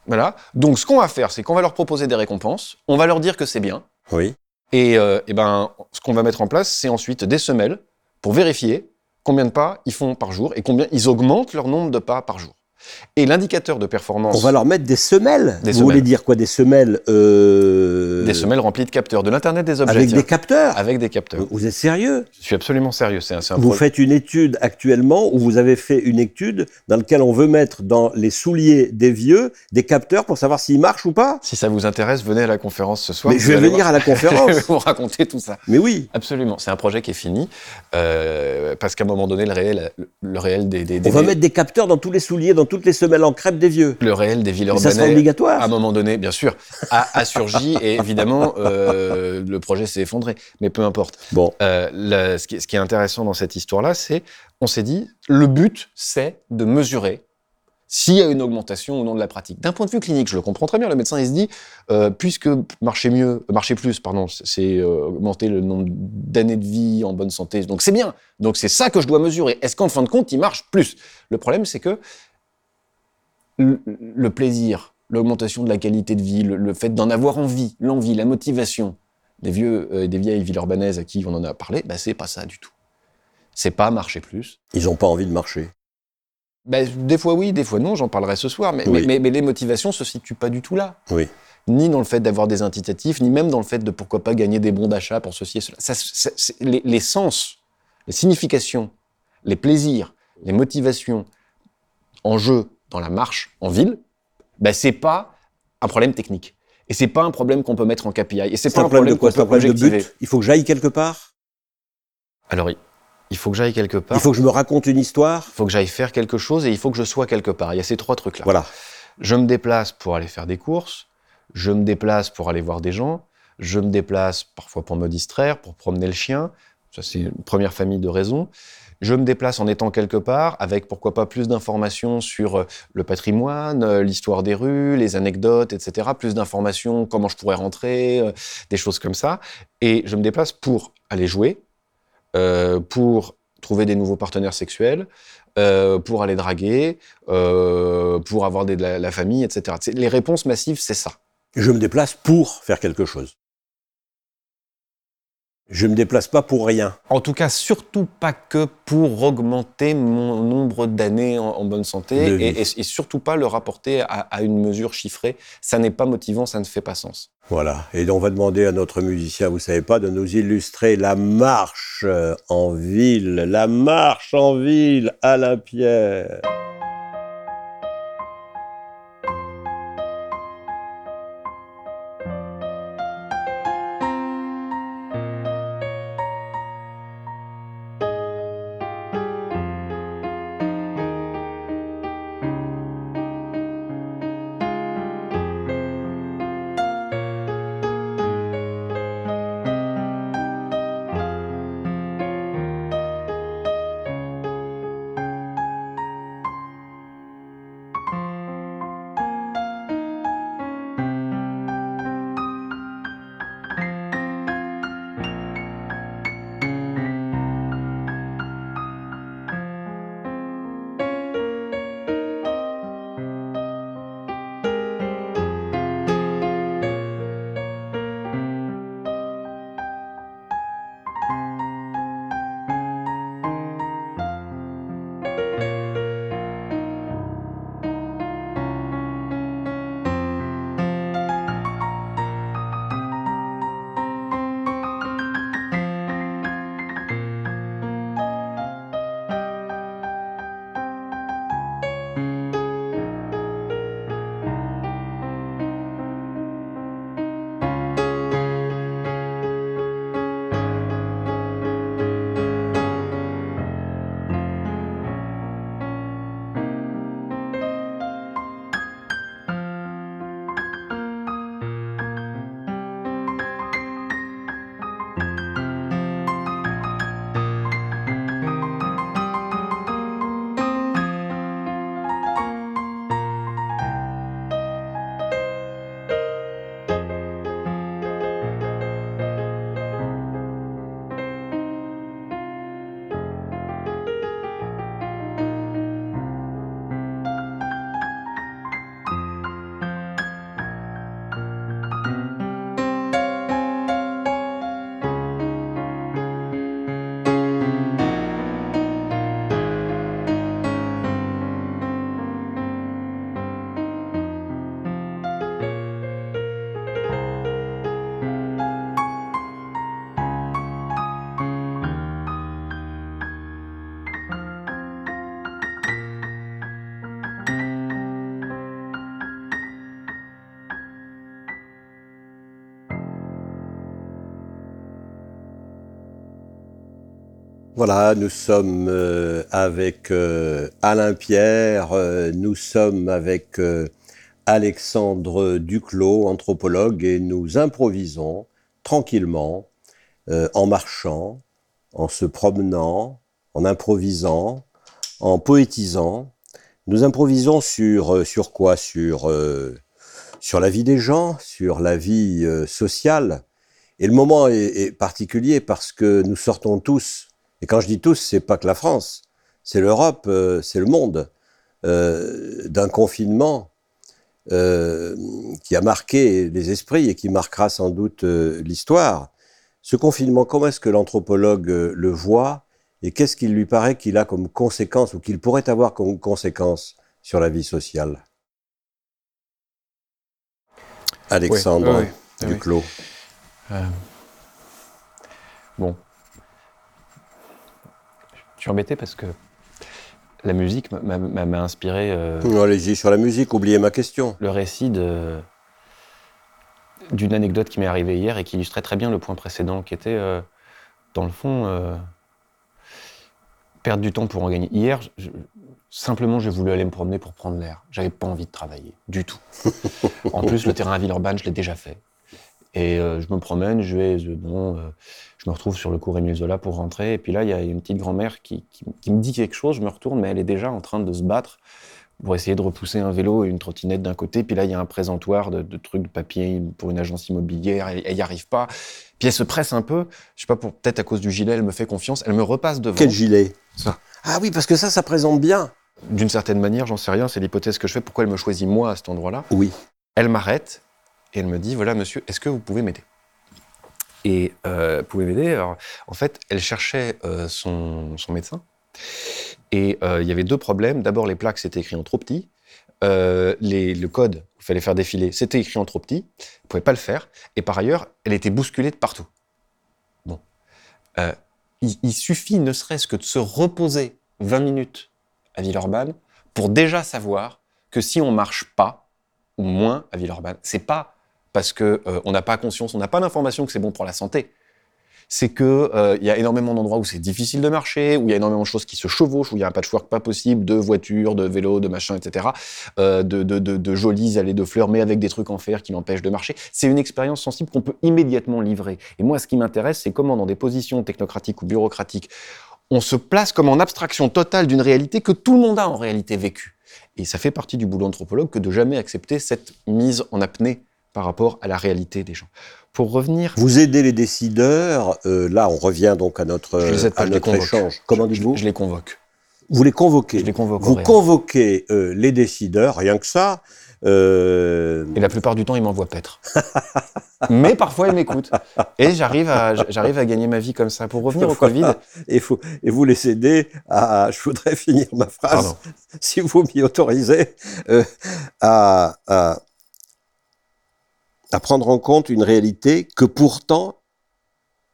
Voilà. Donc, ce qu'on va faire, c'est qu'on va leur proposer des récompenses. On va leur dire que c'est bien. Oui. Et, euh, et ben, ce qu'on va mettre en place, c'est ensuite des semelles pour vérifier combien de pas ils font par jour et combien ils augmentent leur nombre de pas par jour. Et l'indicateur de performance. On va leur mettre des semelles. Vous voulez dire quoi Des semelles euh... Des semelles remplies de capteurs, de l'internet des objets. Avec des capteurs Avec des capteurs. Vous êtes sérieux? Je suis absolument sérieux. C'est un, vous faites une étude actuellement, ou vous avez fait une étude dans laquelle on veut mettre dans les souliers des vieux des capteurs pour savoir s'ils marchent ou pas Si ça vous intéresse, venez à la conférence ce soir. Mais je vais venir à la conférence. je vais vous raconter tout ça. Mais oui. Absolument. C'est un projet qui est fini euh, parce qu'à un moment donné, le réel, le réel des, des, On va mettre des capteurs dans tous les souliers, dans toutes les semelles en crêpe des vieux. Le réel des villes Mais ça sera urbaines, obligatoire. à un moment donné, bien sûr, a, a surgi et évidemment, euh, le projet s'est effondré. Mais peu importe. Bon, Euh, le- ce, qui, ce qui est intéressant dans cette histoire-là, c'est, on s'est dit, le but, c'est de mesurer s'il y a une augmentation ou non de la pratique. D'un point de vue clinique, je le comprends très bien. Le médecin, il se dit, euh, puisque marcher mieux, marcher plus, pardon, c'est- c'est euh, augmenter le nombre d'années de vie en bonne santé. Donc c'est bien. Donc c'est ça que je dois mesurer. Est-ce qu'en fin de compte, il marche plus? Le problème, c'est que le, plaisir, l'augmentation de la qualité de vie, le, le fait d'en avoir envie, l'envie, la motivation, des vieux, euh, des vieilles villes urbanaises à qui on en a parlé, bah, c'est pas ça du tout. C'est pas marcher plus. ils n'ont pas envie de marcher. Bah, des fois oui, des fois non, j'en parlerai ce soir, mais, Oui. mais, mais- mais les motivations se situent pas du tout là. Oui. Ni dans le fait d'avoir des incitatifs, ni même dans le fait de pourquoi pas gagner des bons d'achat pour ceci et cela. Ça, ça- c'est- les, les sens, les significations, les plaisirs, les motivations en jeu dans la marche en ville, bah, c'est pas un problème technique. Et c'est pas un problème qu'on peut mettre en KPI. Et c'est pas un problème de quoi qu'on un problème de but Il faut que j'aille quelque part Alors, il- il faut que j'aille quelque part. Il faut que je me raconte une histoire Il faut que j'aille faire quelque chose et il faut que je sois quelque part. Il y a ces trois trucs-là. Voilà. Je me déplace pour aller faire des courses, je me déplace pour aller voir des gens, je me déplace parfois pour me distraire, pour promener le chien. Ça, c'est une première famille de raisons. Je me déplace en étant quelque part, avec pourquoi pas plus d'informations sur euh, le patrimoine, euh, l'histoire des rues, les anecdotes, etc. Plus d'informations, comment je pourrais rentrer, euh, des choses comme ça. Et je me déplace pour aller jouer, pour trouver des nouveaux partenaires sexuels, pour aller draguer, pour avoir des- de la, famille, etc. Les réponses massives, c'est ça. Je me déplace pour faire quelque chose. Je me déplace pas pour rien. En tout cas, surtout pas que pour augmenter mon nombre d'années en, en bonne santé et, et- et surtout pas le rapporter à, à une mesure chiffrée. Ça n'est pas motivant, ça ne fait pas sens. Voilà. Et on va demander à notre musicien, vous savez pas, de nous illustrer la marche euh, en ville. La marche en ville, Alain Pierre. Voilà, nous sommes euh, avec euh, Alain Pierre, euh, nous sommes avec Alexandre Duclos, anthropologue, et nous improvisons tranquillement, en marchant, en se promenant, en improvisant, en poétisant. Nous improvisons sur, sur quoi? Sur, sur la vie des gens, sur la vie sociale. Et le moment est particulier parce que nous sortons tous et quand je dis tous, c'est pas que la France, c'est l'Europe, euh, c'est le monde, euh, d'un confinement euh, qui a marqué les esprits et qui marquera sans doute l'histoire. Ce confinement, comment est-ce que l'anthropologue le voit et qu'est-ce qu'il lui paraît qu'il a comme conséquence ou qu'il pourrait avoir comme conséquence sur la vie sociale? Alexandre Duclos. bon, suis embêté parce que la musique m'a inspiré. Euh, Allez-y sur la musique, oubliez ma question. Le récit d'une anecdote qui m'est arrivée hier et qui illustrait très bien le point précédent, qui était, euh, dans le fond, euh, perdre du temps pour en gagner. Hier, simplement, j'ai voulu aller me promener pour prendre l'air. J'avais pas envie de travailler, du tout. en plus, le terrain à Villeurbanne, je l'ai déjà fait. Et je me promène, je vais, bon, je me retrouve sur le cours Émile Zola pour rentrer. Et puis là, il y a une petite grand-mère qui, me dit quelque chose. Je me retourne, mais elle est déjà en train de se battre pour essayer de repousser un vélo et une trottinette d'un côté. Puis là, il y a un présentoir de, trucs de papier pour une agence immobilière. Elle n'y arrive pas. Puis elle se presse un peu. Je sais pas, peut-être à cause du gilet, elle me fait confiance. Elle me repasse devant. Quel gilet? Ça. Ah oui, parce que ça, ça présente bien. D'une certaine manière, j'en sais rien. C'est l'hypothèse que je fais. Pourquoi elle me choisit moi à cet endroit-là? Oui. Elle m'arrête et elle me dit voilà, monsieur, est-ce que vous pouvez m'aider? Et euh, pouvait m'aider. En fait, elle cherchait euh, son, médecin. Et euh, il y avait deux problèmes. D'abord, les plaques, c'était écrit en trop petit. Euh, le code qu'il fallait faire défiler, c'était écrit en trop petit. Elle ne pouvait pas le faire. Et par ailleurs, elle était bousculée de partout. Bon. Il, il, suffit, ne serait-ce que de se reposer 20 minutes à Villeurbanne pour déjà savoir que si on marche pas, ou moins à Villeurbanne, c'est pas parce qu'on euh, n'a pas conscience, on n'a pas d'information que c'est bon pour la santé. C'est qu'il euh, y a énormément d'endroits où c'est difficile de marcher, où il y a énormément de choses qui se chevauchent, où il y a un patchwork pas possible de voitures, de vélos, de machins, etc. Euh, de, de, jolies allées de fleurs, mais avec des trucs en fer qui l'empêchent de marcher. C'est une expérience sensible qu'on peut immédiatement livrer. Et moi, ce qui m'intéresse, c'est comment dans des positions technocratiques ou bureaucratiques, on se place comme en abstraction totale d'une réalité que tout le monde a en réalité vécue. Et ça fait partie du boulot anthropologue que de jamais accepter cette mise en apnée par rapport à la réalité des gens. Pour revenir... Vous aidez les décideurs, euh, là on revient donc à notre, à notre échange. Comment dites-vous je, les convoque. Vous les convoquez Je les convoque. Vous convoquez euh, les décideurs, rien que ça. Euh... Et la plupart du temps, ils m'envoient paître. Mais parfois, ils m'écoutent. Et j'arrive à, j'arrive à gagner ma vie comme ça. Pour revenir au Covid. Et, faut, et vous les aidez à, je voudrais finir ma phrase, si vous m'y autorisez, euh, à, à à prendre en compte une réalité que pourtant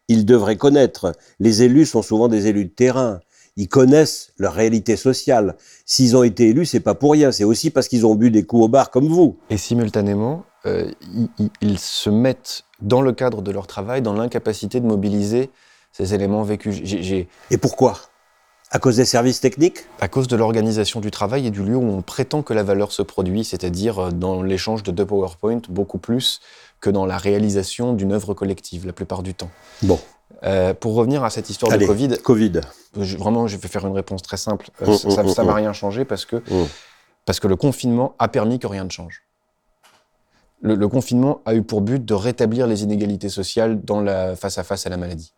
ils devraient connaître. Les élus sont souvent des élus de terrain. Ils connaissent leur réalité sociale. S'ils ont été élus, c'est pas pour rien. C'est aussi parce qu'ils ont bu des coups au bar comme vous. Et simultanément, euh, ils, se mettent dans le cadre de leur travail dans l'incapacité de mobiliser ces éléments vécus. Et pourquoi? À cause des services techniques? À cause de l'organisation du travail et du lieu où on prétend que la valeur se produit, c'est-à-dire euh, dans l'échange de deux PowerPoint beaucoup plus que dans la réalisation d'une œuvre collective, la plupart du temps. Bon. Euh, pour revenir à cette histoire de Covid, Covid. vraiment, je vais faire une réponse très simple. Euh, mmh, ça ne mmh, m'a mmh, rien changé parce que, parce que le confinement a permis que rien ne change. Le, confinement a eu pour but de rétablir les inégalités sociales dans la face à face à la maladie.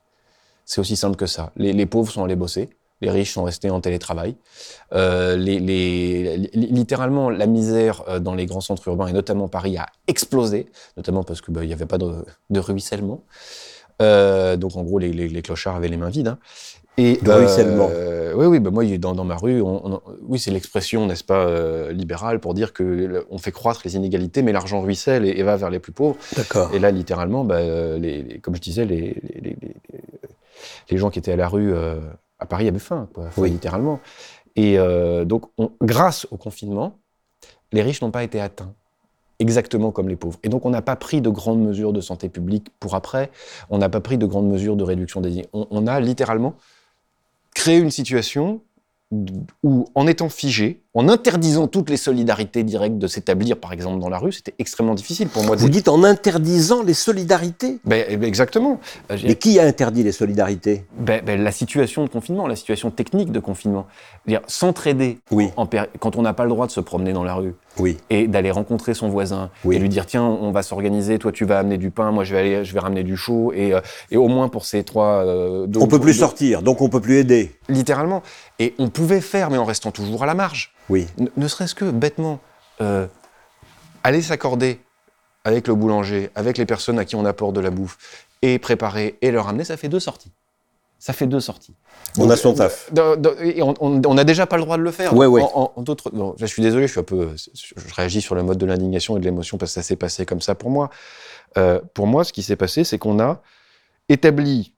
C'est aussi simple que ça. Les, les pauvres sont allés bosser les riches sont restés en télétravail. Euh, littéralement, la misère euh, dans les grands centres urbains, et notamment Paris, a explosé, notamment parce qu'il bah, n'y avait pas de, ruissellement. Euh, donc, en gros, les, clochards avaient les mains vides. Hein. Et, de ruissellement. oui, oui, bah, moi, dans, dans ma rue, oui, c'est l'expression, n'est-ce pas, libérale pour dire que on fait croître les inégalités, mais l'argent ruisselle et, va vers les plus pauvres. D'accord. Et là, littéralement, bah, comme je disais, les, les, gens qui étaient à la rue à Paris, il y avait faim, quoi, littéralement. Et euh, donc, grâce au confinement, les riches n'ont pas été atteints exactement comme les pauvres. Et donc, on n'a pas pris de grandes mesures de santé publique pour après. On n'a pas pris de grandes mesures de réduction des... On, on a littéralement créer une situation où, en étant figé, en interdisant toutes les solidarités directes de s'établir, par exemple, dans la rue, c'était extrêmement difficile pour moi. Vous dites en interdisant les solidarités ben, eh ben Exactement. Mais qui a interdit les solidarités? Ben, ben, La situation de confinement, la situation technique de confinement. S'entraider oui. quand on n'a pas le droit de se promener dans la rue oui. et d'aller rencontrer son voisin et lui dire tiens, on va s'organiser, toi tu vas amener du pain, moi je vais, aller, je vais ramener du chaud et, euh, et au moins pour ces trois... Euh, on peut plus sortir, donc on peut plus aider. Littéralement. Et on pouvait faire, mais en restant toujours à la marge. Oui. Ne, serait-ce que bêtement, euh, aller s'accorder avec le boulanger, avec les personnes à qui on apporte de la bouffe, et préparer et leur amener, ça fait deux sorties. Ça fait deux sorties. On a son taf. on n'a déjà pas le droit de le faire. Ouais, ouais. En, d'autres, je suis désolé, je suis un peu, je réagis sur le mode de l'indignation et de l'émotion parce que ça s'est passé comme ça pour moi. Euh, pour moi, ce qui s'est passé, c'est qu'on a établi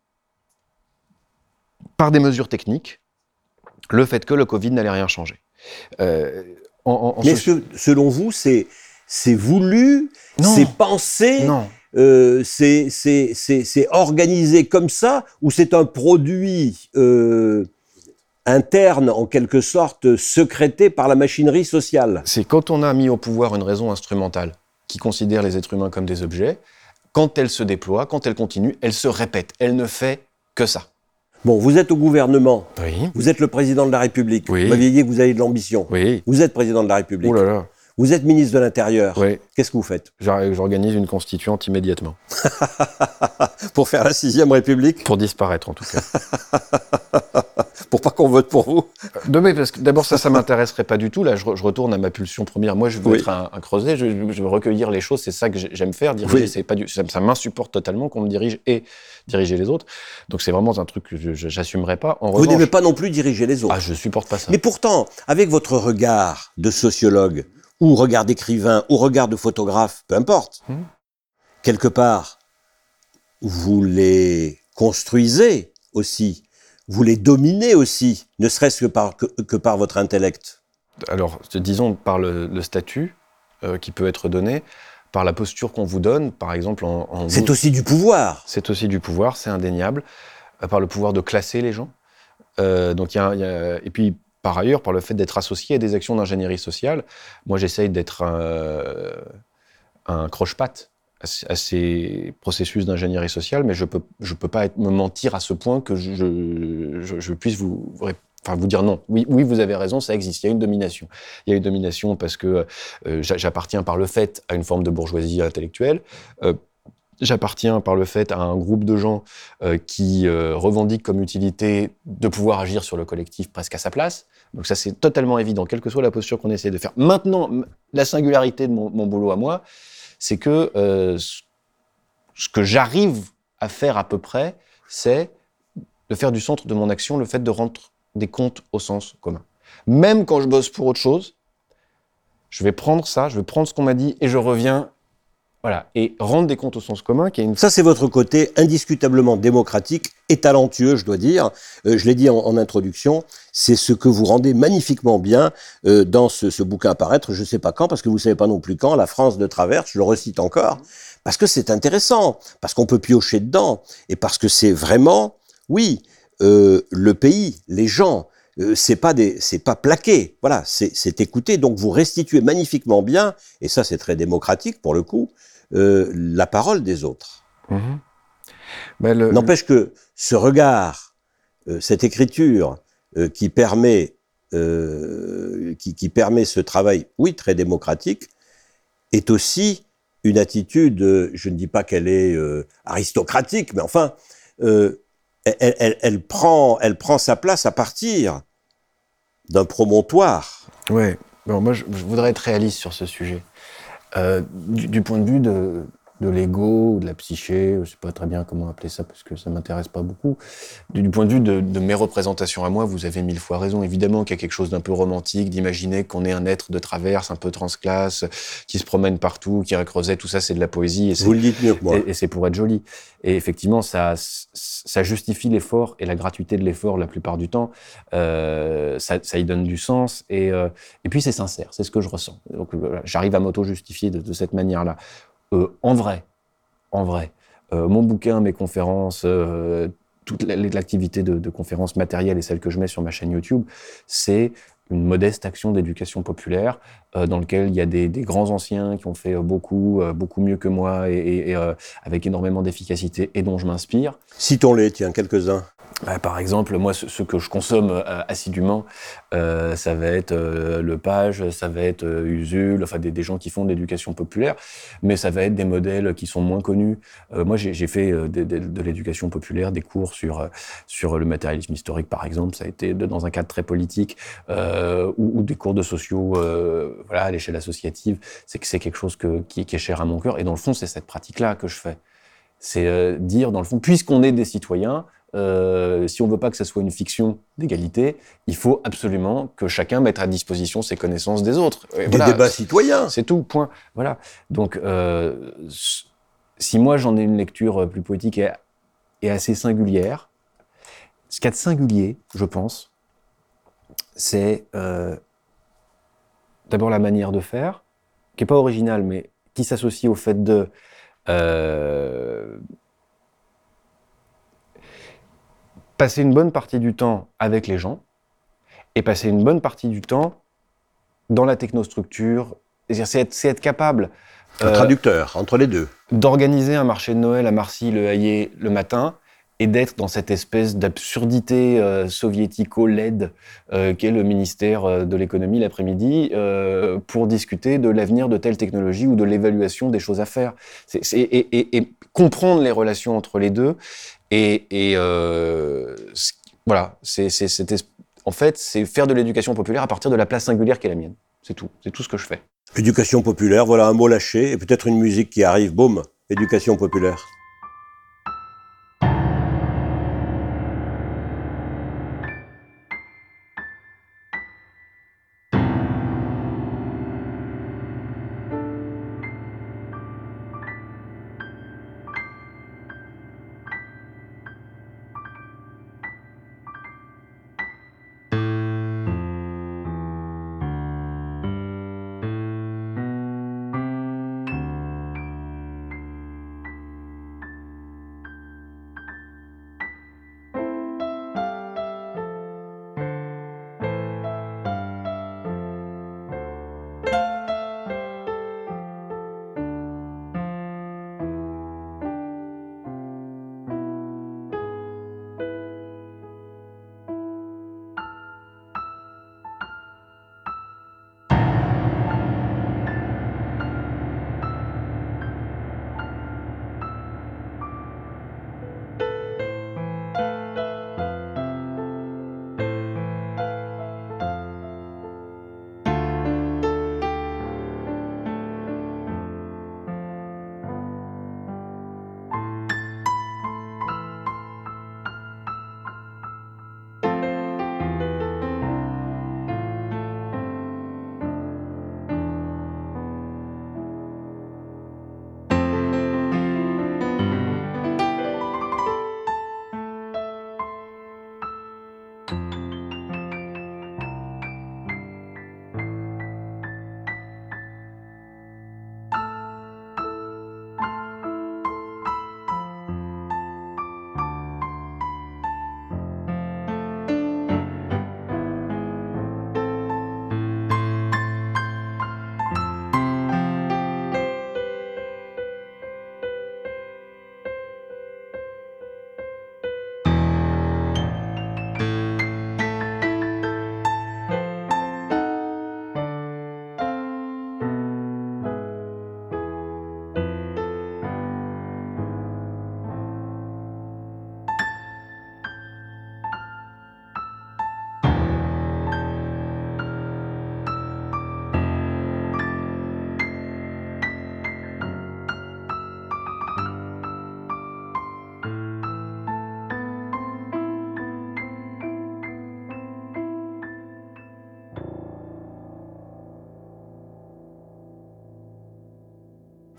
par des mesures techniques le fait que le Covid n'allait rien changer. Euh, Mais est-ce que, selon vous, c'est voulu, c'est pensé. Euh, c'est organisé comme ça ou c'est un produit euh, interne, en quelque sorte, secrété par la machinerie sociale? C'est quand on a mis au pouvoir une raison instrumentale qui considère les êtres humains comme des objets, quand elle se déploie, quand elle continue, elle se répète, elle ne fait que ça. Bon, vous êtes au gouvernement. Oui. Vous êtes le président de la République. Oui. Vous m'aviez dit que vous avez de l'ambition. Oui. Vous êtes président de la République. Là là. Vous êtes ministre de l'Intérieur. Oui. Qu'est-ce que vous faites? J'organise une constituante immédiatement. pour faire la sixième République? Pour disparaître, en tout cas. pour pas qu'on vote pour vous mais parce que d'abord, ça, ça m'intéresserait pas du tout. Là, je, retourne à ma pulsion première. Moi, je veux être un, creuset, je, veux recueillir les choses. C'est ça que j'aime faire. Diriger, c'est pas du, ça, ça m'insupporte totalement qu'on me dirige et diriger les autres. Donc, c'est vraiment un truc que j'assumerai pas. En vous n'aimez pas non plus diriger les autres Ah, je supporte pas ça. Mais pourtant, avec votre regard de sociologue, ou regard d'écrivain, ou regard de photographe, peu importe. Hmm. Quelque part, vous les construisez aussi, vous les dominez aussi, ne serait-ce que par, que, par votre intellect. Alors, disons par le, statut euh, qui peut être donné, par la posture qu'on vous donne, par exemple en... c'est aussi du pouvoir. C'est aussi du pouvoir, c'est indéniable, euh, par le pouvoir de classer les gens. Euh, donc, y a, y a, et puis par ailleurs, par le fait d'être associé à des actions d'ingénierie sociale, moi j'essaye d'être un, croche-patte à, ces processus d'ingénierie sociale, mais je peux, je peux pas me mentir à ce point que je, je, puisse vous, enfin, vous dire non. Oui, oui, vous avez raison, ça existe. Il y a une domination. Il y a une domination parce que euh, j'appartiens par le fait à une forme de bourgeoisie intellectuelle. Euh, J'appartiens par le fait à un groupe de gens euh, qui euh, revendiquent comme utilité de pouvoir agir sur le collectif presque à sa place. Donc ça, c'est totalement évident, quelle que soit la posture qu'on essaie de faire. Maintenant, la singularité de mon, boulot à moi, c'est que euh, ce que j'arrive à faire à peu près, c'est de faire du centre de mon action le fait de rendre des comptes au sens commun. Même quand je bosse pour autre chose, je vais prendre ça, je vais prendre ce qu'on m'a dit et je reviens voilà, et rendre des comptes au sens commun. Qui est une... Ça, c'est votre côté indiscutablement démocratique et talentueux, je dois dire. Euh, je l'ai dit en, introduction, c'est ce que vous rendez magnifiquement bien euh, dans ce, bouquin à paraître, je ne sais pas quand, parce que vous ne savez pas non plus quand, La France de travers, je le recite encore, parce que c'est intéressant, parce qu'on peut piocher dedans, et parce que c'est vraiment, oui, euh, le pays, les gens, c'est pas c'est pas plaqué, voilà, c'est écouté. Donc vous restituez magnifiquement bien, et ça c'est très démocratique pour le coup, euh, la parole des autres. Mhm. N'empêche que ce regard, euh, cette écriture euh, qui permet qui, permet ce travail, oui, très démocratique, est aussi une attitude, je ne dis pas qu'elle est aristocratique, mais enfin, elle, prend, elle prend sa place à partir d'un promontoire. Oui, bon, moi je, voudrais être réaliste sur ce sujet. Euh, du, point de vue de, de l'ego ou de la psyché, je sais pas très bien comment appeler ça parce que ça m'intéresse pas beaucoup. Du, point de vue de, de, mes représentations à moi, vous avez mille fois raison. Évidemment qu'il y a quelque chose d'un peu romantique, d'imaginer qu'on est un être de traverse, un peu transclasse, qui se promène partout, qui recreusait, tout ça, c'est de la poésie. Et vous le dites mieux que moi. Et, c'est pour être joli. Et effectivement, ça, ça justifie l'effort et la gratuité de l'effort la plupart du temps. Euh, ça, ça, y donne du sens et, euh, et puis c'est sincère, c'est ce que je ressens. Donc j'arrive à m'auto-justifier de, de cette manière-là. Euh, en vrai, en vrai, euh, mon bouquin, mes conférences, euh, toute l'activité de, de conférence matérielle et celle que je mets sur ma chaîne YouTube, c'est une modeste action d'éducation populaire dans lequel il y a des, grands anciens qui ont fait beaucoup, beaucoup mieux que moi et, avec énormément d'efficacité et dont je m'inspire. Citons-les, tiens, quelques-uns. Bah, par exemple, moi, ce, que je consomme euh, assidûment, euh, ça va être euh, le Page, ça va être Usul, enfin des, gens qui font de l'éducation populaire, mais ça va être des modèles qui sont moins connus. moi, j'ai fait de, l'éducation populaire, des cours sur sur le matérialisme historique, par exemple. Ça a été dans un cadre très politique, ou, des cours de sociaux, voilà, à l'échelle associative. C'est que c'est quelque chose qui, est cher à mon cœur. Et dans le fond, c'est cette pratique-là que je fais. C'est dire, dans le fond, puisqu'on est des citoyens, euh, si on veut pas que ce soit une fiction d'égalité, il faut absolument que chacun mette à disposition ses connaissances des autres. Des débats citoyens. C'est tout, point. Voilà. Donc, euh, si moi j'en ai une lecture plus poétique et, assez singulière, ce qu'il y a de singulier, je pense, c'est euh, d'abord la manière de faire, qui n'est pas originale, mais qui s'associe au fait de passer une bonne partie du temps avec les gens et passer une bonne partie du temps dans la technostructure. C'est être, être, capable. Un traducteur entre les deux. D'organiser un marché de Noël à Marcy-le Hayet le matin et d'être dans cette espèce d'absurdité euh, soviético-LED euh, qu'est le ministère euh, de l'économie l'après-midi pour discuter de l'avenir de telle technologie ou de l'évaluation des choses à faire. et, et, comprendre les relations entre les deux et, euh, voilà, en fait, c'est faire de l'éducation populaire à partir de la place singulière qui est la mienne. C'est tout. C'est tout ce que je fais. Éducation populaire, voilà un mot lâché, et peut-être une musique qui arrive, boum, éducation populaire.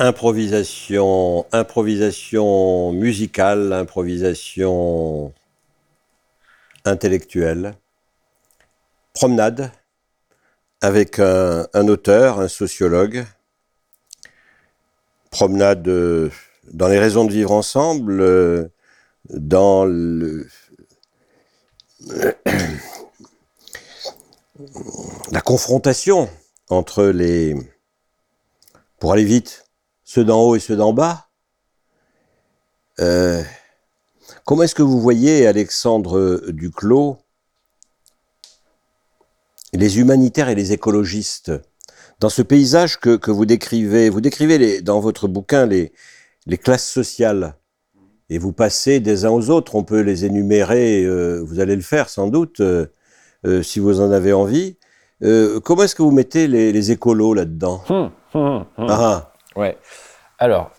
Improvisation, musicale, improvisation intellectuelle. Promenade avec un, auteur, un sociologue. Promenade euh, dans les raisons de vivre ensemble, euh, dans la confrontation entre les, pour aller vite, ceux d'en haut et ceux d'en bas. Euh, comment est-ce que vous voyez, Alexandre Duclos, les humanitaires et les écologistes dans ce paysage que, que vous décrivez? Vous décrivez les, dans votre bouquin les, les classes sociales et vous passez des uns aux autres. On peut les énumérer, euh, vous allez le faire sans doute, euh, euh, si vous en avez envie. comment est-ce que vous mettez les, les écolos là-dedans? Hum, hum, hum. Ah, ah. Ouais. Alors.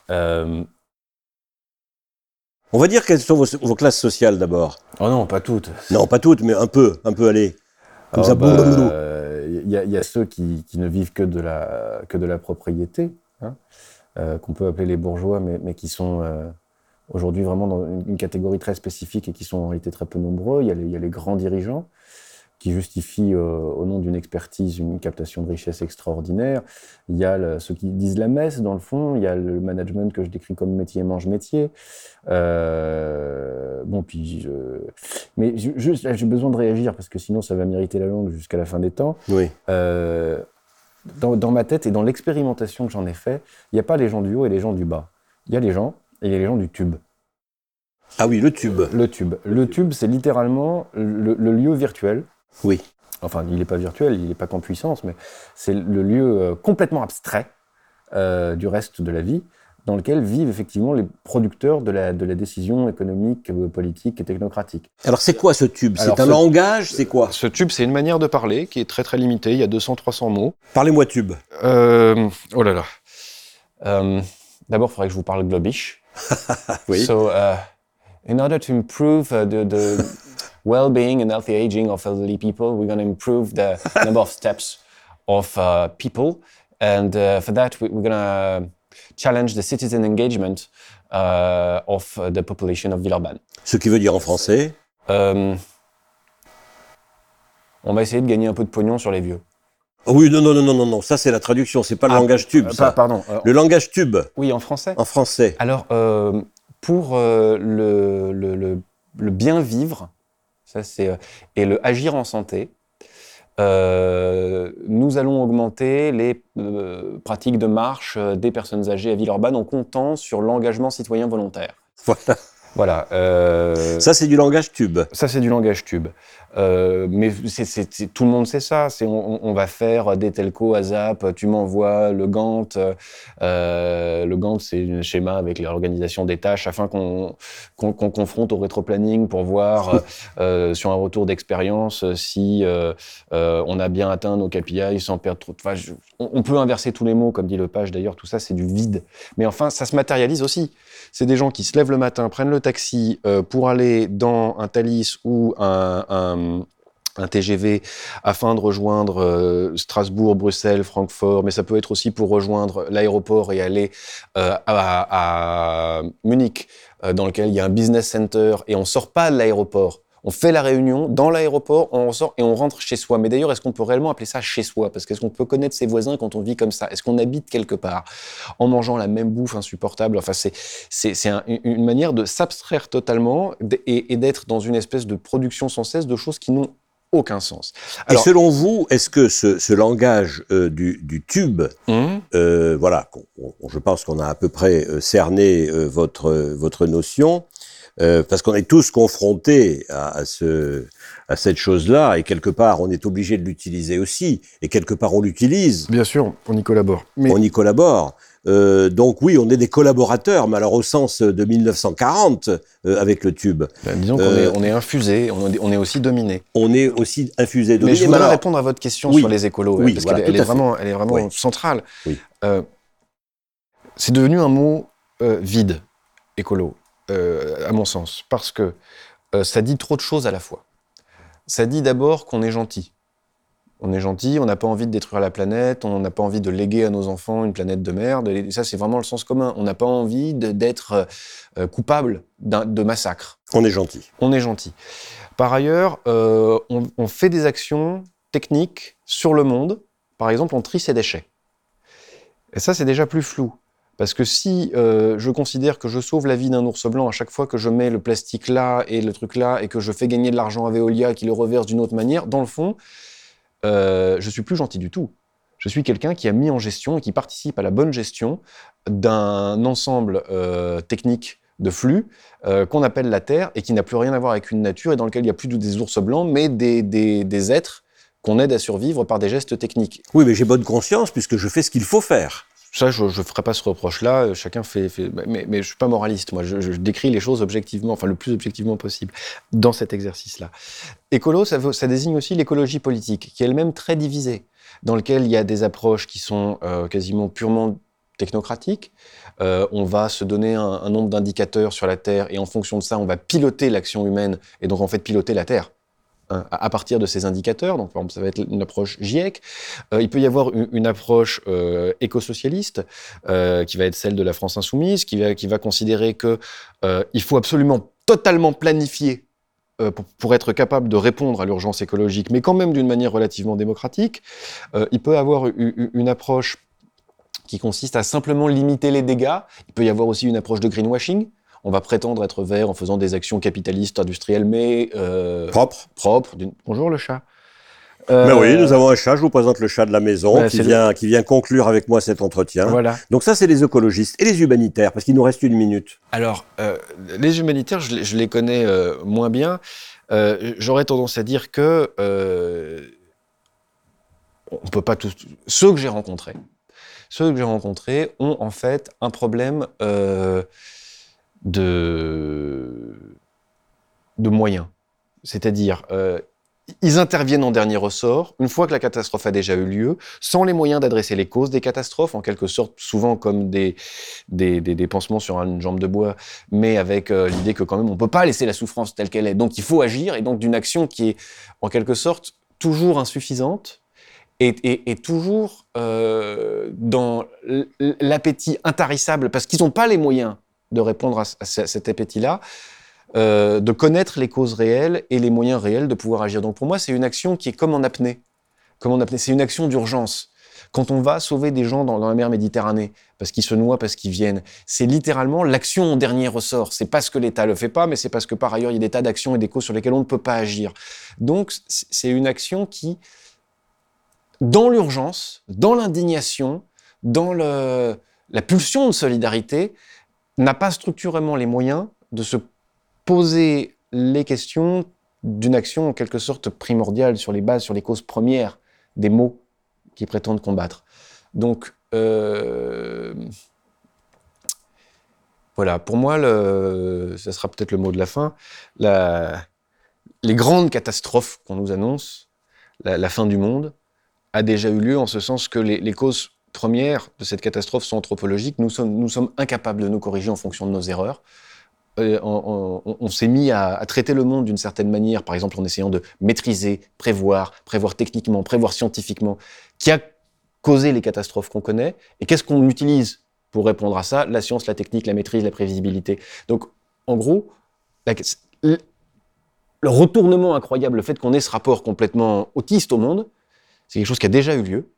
On va dire quelles sont vos, classes sociales d'abord. Oh non, pas toutes. Non, pas toutes, mais un peu, un peu, allez. Comme oh ça, bah, Il y, y, a ceux qui, qui, ne vivent que de la, que de la propriété, hein, qu'on peut appeler les bourgeois, mais, mais qui sont aujourd'hui vraiment dans une, catégorie très spécifique et qui sont en réalité très peu nombreux. Y il y a les grands dirigeants qui justifient euh, au nom d'une expertise une captation de richesse extraordinaire. Il y a ceux qui disent la messe dans le fond. Il y a le management que je décris comme métier mange métier. Euh, bon puis je... mais juste j'ai besoin de réagir parce que sinon ça va m'irriter la langue jusqu'à la fin des temps. Oui. Euh, dans, dans ma tête et dans l'expérimentation que j'en ai fait, il n'y a pas les gens du haut et les gens du bas. Il y a les gens et il y a les gens du tube. Ah oui, le tube. Le tube. Le tube, c'est littéralement le, lieu virtuel. Oui. Enfin, il n'est pas virtuel, il n'est pas qu'en puissance, mais c'est le lieu euh, complètement abstrait euh, du reste de la vie, dans lequel vivent effectivement les producteurs de la, de la décision économique, euh, politique et technocratique. Alors c'est quoi ce tube? C'est un langage? C'est quoi? Ce tube, c'est une manière de parler qui est très très limitée, il y a 200-300 mots. Parlez-moi tube. oh là là. D'abord, il faudrait que je vous parle globish. oui. So, uh, in order to improve uh, the, the well-being and healthy aging of elderly people, we're going to improve the number of steps of uh, people, and uh, for that, we, are going to challenge the citizen engagement uh, of uh, the population of Villeurbanne. Ce qui veut dire en français? Um, On va essayer de gagner un peu de pognon sur les vieux. Oh oui, non, non, non, non, non, ça c'est la traduction, c'est pas le ah, langage tube. ça. Pardon. le langage tube. Oui, en français. En français. Alors, euh, pour euh, le, le, le, bien vivre, ça c'est euh, et le agir en santé, nous allons augmenter les pratiques de marche des personnes âgées à Villeurbanne en comptant sur l'engagement citoyen volontaire. Voilà. Voilà. Ça, c'est du langage tube. Ça, c'est du langage tube. Euh, mais c'est, tout le monde sait ça. C'est on, on, va faire des telcos à Zap, tu m'envoies le Gantt. Euh, le Gantt, c'est un schéma avec l'organisation des tâches afin qu'on, qu'on, confronte au rétroplanning pour voir euh, sur un retour d'expérience si euh, euh, on a bien atteint nos KPI sans perdre trop de. Enfin, on, peut inverser tous les mots, comme dit le page d'ailleurs, tout ça c'est du vide. Mais enfin, ça se matérialise aussi. C'est des gens qui se lèvent le matin, prennent le taxi pour aller dans un Thalys ou un, TGV afin de rejoindre euh, Strasbourg, Bruxelles, Francfort, mais ça peut être aussi pour rejoindre l'aéroport et aller euh, à, Munich, euh, dans lequel il y a un business center, et on sort pas de l'aéroport. On fait la réunion dans l'aéroport, on ressort et on rentre chez soi. Mais d'ailleurs, est-ce qu'on peut réellement appeler ça chez soi? Parce qu'est-ce qu'on peut connaître ses voisins quand on vit comme ça? Est-ce qu'on habite quelque part? En mangeant la même bouffe insupportable? Enfin, c'est c'est une manière de s'abstraire totalement et d'être dans une espèce de production sans cesse de choses qui n'ont aucun sens. Et selon vous, est-ce que ce, langage euh, du, tube, hum. euh, voilà, je pense qu'on a à peu près euh, cerné votre, votre notion, parce qu'on est tous confrontés à, ce, à cette chose-là, et quelque part, on est obligé de l'utiliser aussi, et quelque part, on l'utilise. Bien sûr, on y collabore. On y collabore. Euh, donc oui, on est des collaborateurs, mais alors au sens de 1940 euh, avec le tube. Ben, disons qu'on est, on est infusé, on est, on est, aussi dominé. On est aussi infusé. Dominé, mais je voudrais répondre à votre question sur les écolos, oui, parce qu'elle est, vraiment, elle est vraiment centrale. Euh, c'est devenu un mot vide, écolo, à mon sens, parce que ça dit trop de choses à la fois. Ça dit d'abord qu'on est gentil on est gentil, on n'a pas envie de détruire la planète, on n'a pas envie de léguer à nos enfants une planète de merde. Et ça, c'est vraiment le sens commun. On n'a pas envie d'être euh, euh, coupable de massacre. On est gentil. On est gentil. Par ailleurs, euh, on, fait des actions techniques sur le monde. Par exemple, on trie ses déchets. Et ça, c'est déjà plus flou. Parce que si euh, je considère que je sauve la vie d'un ours blanc à chaque fois que je mets le plastique là et le truc là et que je fais gagner de l'argent à Veolia qui le reverse d'une autre manière, dans le fond, euh, je suis plus gentil du tout. Je suis quelqu'un qui a mis en gestion et qui participe à la bonne gestion d'un ensemble euh, technique de flux euh, qu'on appelle la Terre et qui n'a plus rien à voir avec une nature et dans lequel il n'y a plus des ours blancs, mais des, des, des êtres qu'on aide à survivre par des gestes techniques. Oui, mais j'ai bonne conscience puisque je fais ce qu'il faut faire. Ça, je ne ferai pas ce reproche-là. Chacun fait, mais, mais, je suis pas moraliste. Moi, je, décris les choses objectivement, enfin le plus objectivement possible, dans cet exercice-là. Écolo, ça, ça désigne aussi l'écologie politique, qui est elle-même très divisée, dans lequel il y a des approches qui sont euh, quasiment purement technocratiques. Euh, on va se donner un, un nombre d'indicateurs sur la Terre et en fonction de ça, on va piloter l'action humaine et donc en fait piloter la Terre à partir de ces indicateurs. Donc, ça va être une approche GIEC. Euh, il peut y avoir une, approche euh, éco-socialiste, euh, qui va être celle de la France insoumise, qui va, considérer que euh, il faut absolument totalement planifier euh, pour, être capable de répondre à l'urgence écologique, mais quand même d'une manière relativement démocratique. Euh, il peut avoir une approche qui consiste à simplement limiter les dégâts. Il peut y avoir aussi une approche de greenwashing, on va prétendre être vert en faisant des actions capitalistes industrielles, mais euh, propre. Propre. Bonjour le chat. Euh... Mais oui, nous avons un chat. Je vous présente le chat de la maison qui vient, le... qui vient conclure avec moi cet entretien. Voilà. Donc ça, c'est les écologistes et les humanitaires, parce qu'il nous reste une minute. Alors, euh, les humanitaires, je, je les connais euh, moins bien. Euh, J'aurais tendance à dire que on peut pas tous. Ceux que j'ai rencontrés, ceux que j'ai rencontrés ont en fait un problème de, moyens. C'est-à-dire, euh, ils interviennent en dernier ressort, une fois que la catastrophe a déjà eu lieu, sans les moyens d'adresser les causes des catastrophes, en quelque sorte, souvent comme des, des, des, pansements sur une jambe de bois, mais avec euh, l'idée que quand même, on ne peut pas laisser la souffrance telle qu'elle est. Donc il faut agir, et donc d'une action qui est, en quelque sorte, toujours insuffisante, et toujours euh, dans l'appétit intarissable, parce qu'ils n'ont pas les moyens de répondre à, cet appétit-là, euh, de connaître les causes réelles et les moyens réels de pouvoir agir. Donc pour moi, c'est une action qui est comme en apnée. Comme en apnée, c'est une action d'urgence. Quand on va sauver des gens dans, la mer Méditerranée, parce qu'ils se noient, parce qu'ils viennent, c'est littéralement l'action en dernier ressort. C'est parce que l'État le fait pas, mais c'est parce que par ailleurs, il y a des tas d'actions et des causes sur lesquelles on ne peut pas agir. Donc c'est une action qui, dans l'urgence, dans l'indignation, dans la pulsion de solidarité, n'a pas structurellement les moyens de se poser les questions d'une action en quelque sorte primordiale sur les bases, sur les causes premières des maux qu'ils prétendent combattre. Donc, euh, voilà, pour moi, le, ça sera peut-être le mot de la fin, les grandes catastrophes qu'on nous annonce, la, fin du monde, a déjà eu lieu en ce sens que les causes premières de cette catastrophe sont anthropologiques. Nous sommes, incapables de nous corriger en fonction de nos erreurs. Euh, on, s'est mis à, traiter le monde d'une certaine manière, par exemple en essayant de maîtriser, prévoir, prévoir techniquement, prévoir scientifiquement, qui a causé les catastrophes qu'on connaît, et qu'est-ce qu'on utilise pour répondre à ça? La science, la technique, la maîtrise, la prévisibilité. Donc, en gros, le retournement incroyable, le fait qu'on ait ce rapport complètement autiste au monde, c'est quelque chose qui a déjà eu lieu,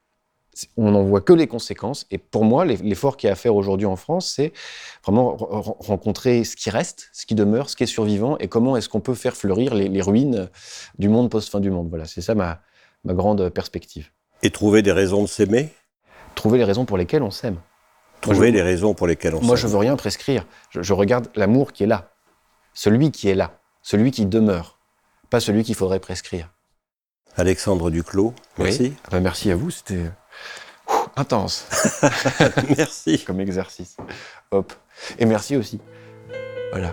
on n'en voit que les conséquences. Et pour moi, l'effort qu'il y a à faire aujourd'hui en France, c'est vraiment rencontrer ce qui reste, ce qui demeure, ce qui est survivant, et comment est-ce qu'on peut faire fleurir les, les ruines du monde post-fin du monde. Voilà, c'est ça ma, ma grande perspective. Et trouver des raisons de s'aimer? Trouver les raisons pour lesquelles on s'aime. Trouver je, les raisons pour lesquelles on s'aime. Moi, je veux rien prescrire. Je, je regarde l'amour qui est là. Celui qui est là. Celui qui demeure. Pas celui qu'il faudrait prescrire. Alexandre Duclos, merci. Oui. Ah ben merci à vous, c'était intense. merci. Comme exercice. Hop. Et merci aussi. Voilà.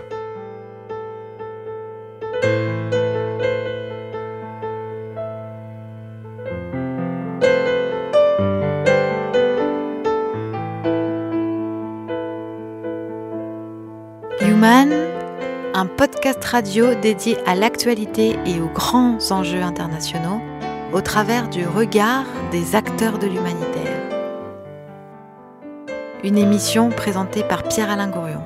Human, un podcast radio dédié à l'actualité et aux grands enjeux internationaux au travers du regard des acteurs de l'humanitaire. Une émission présentée par Pierre-Alain Gourion.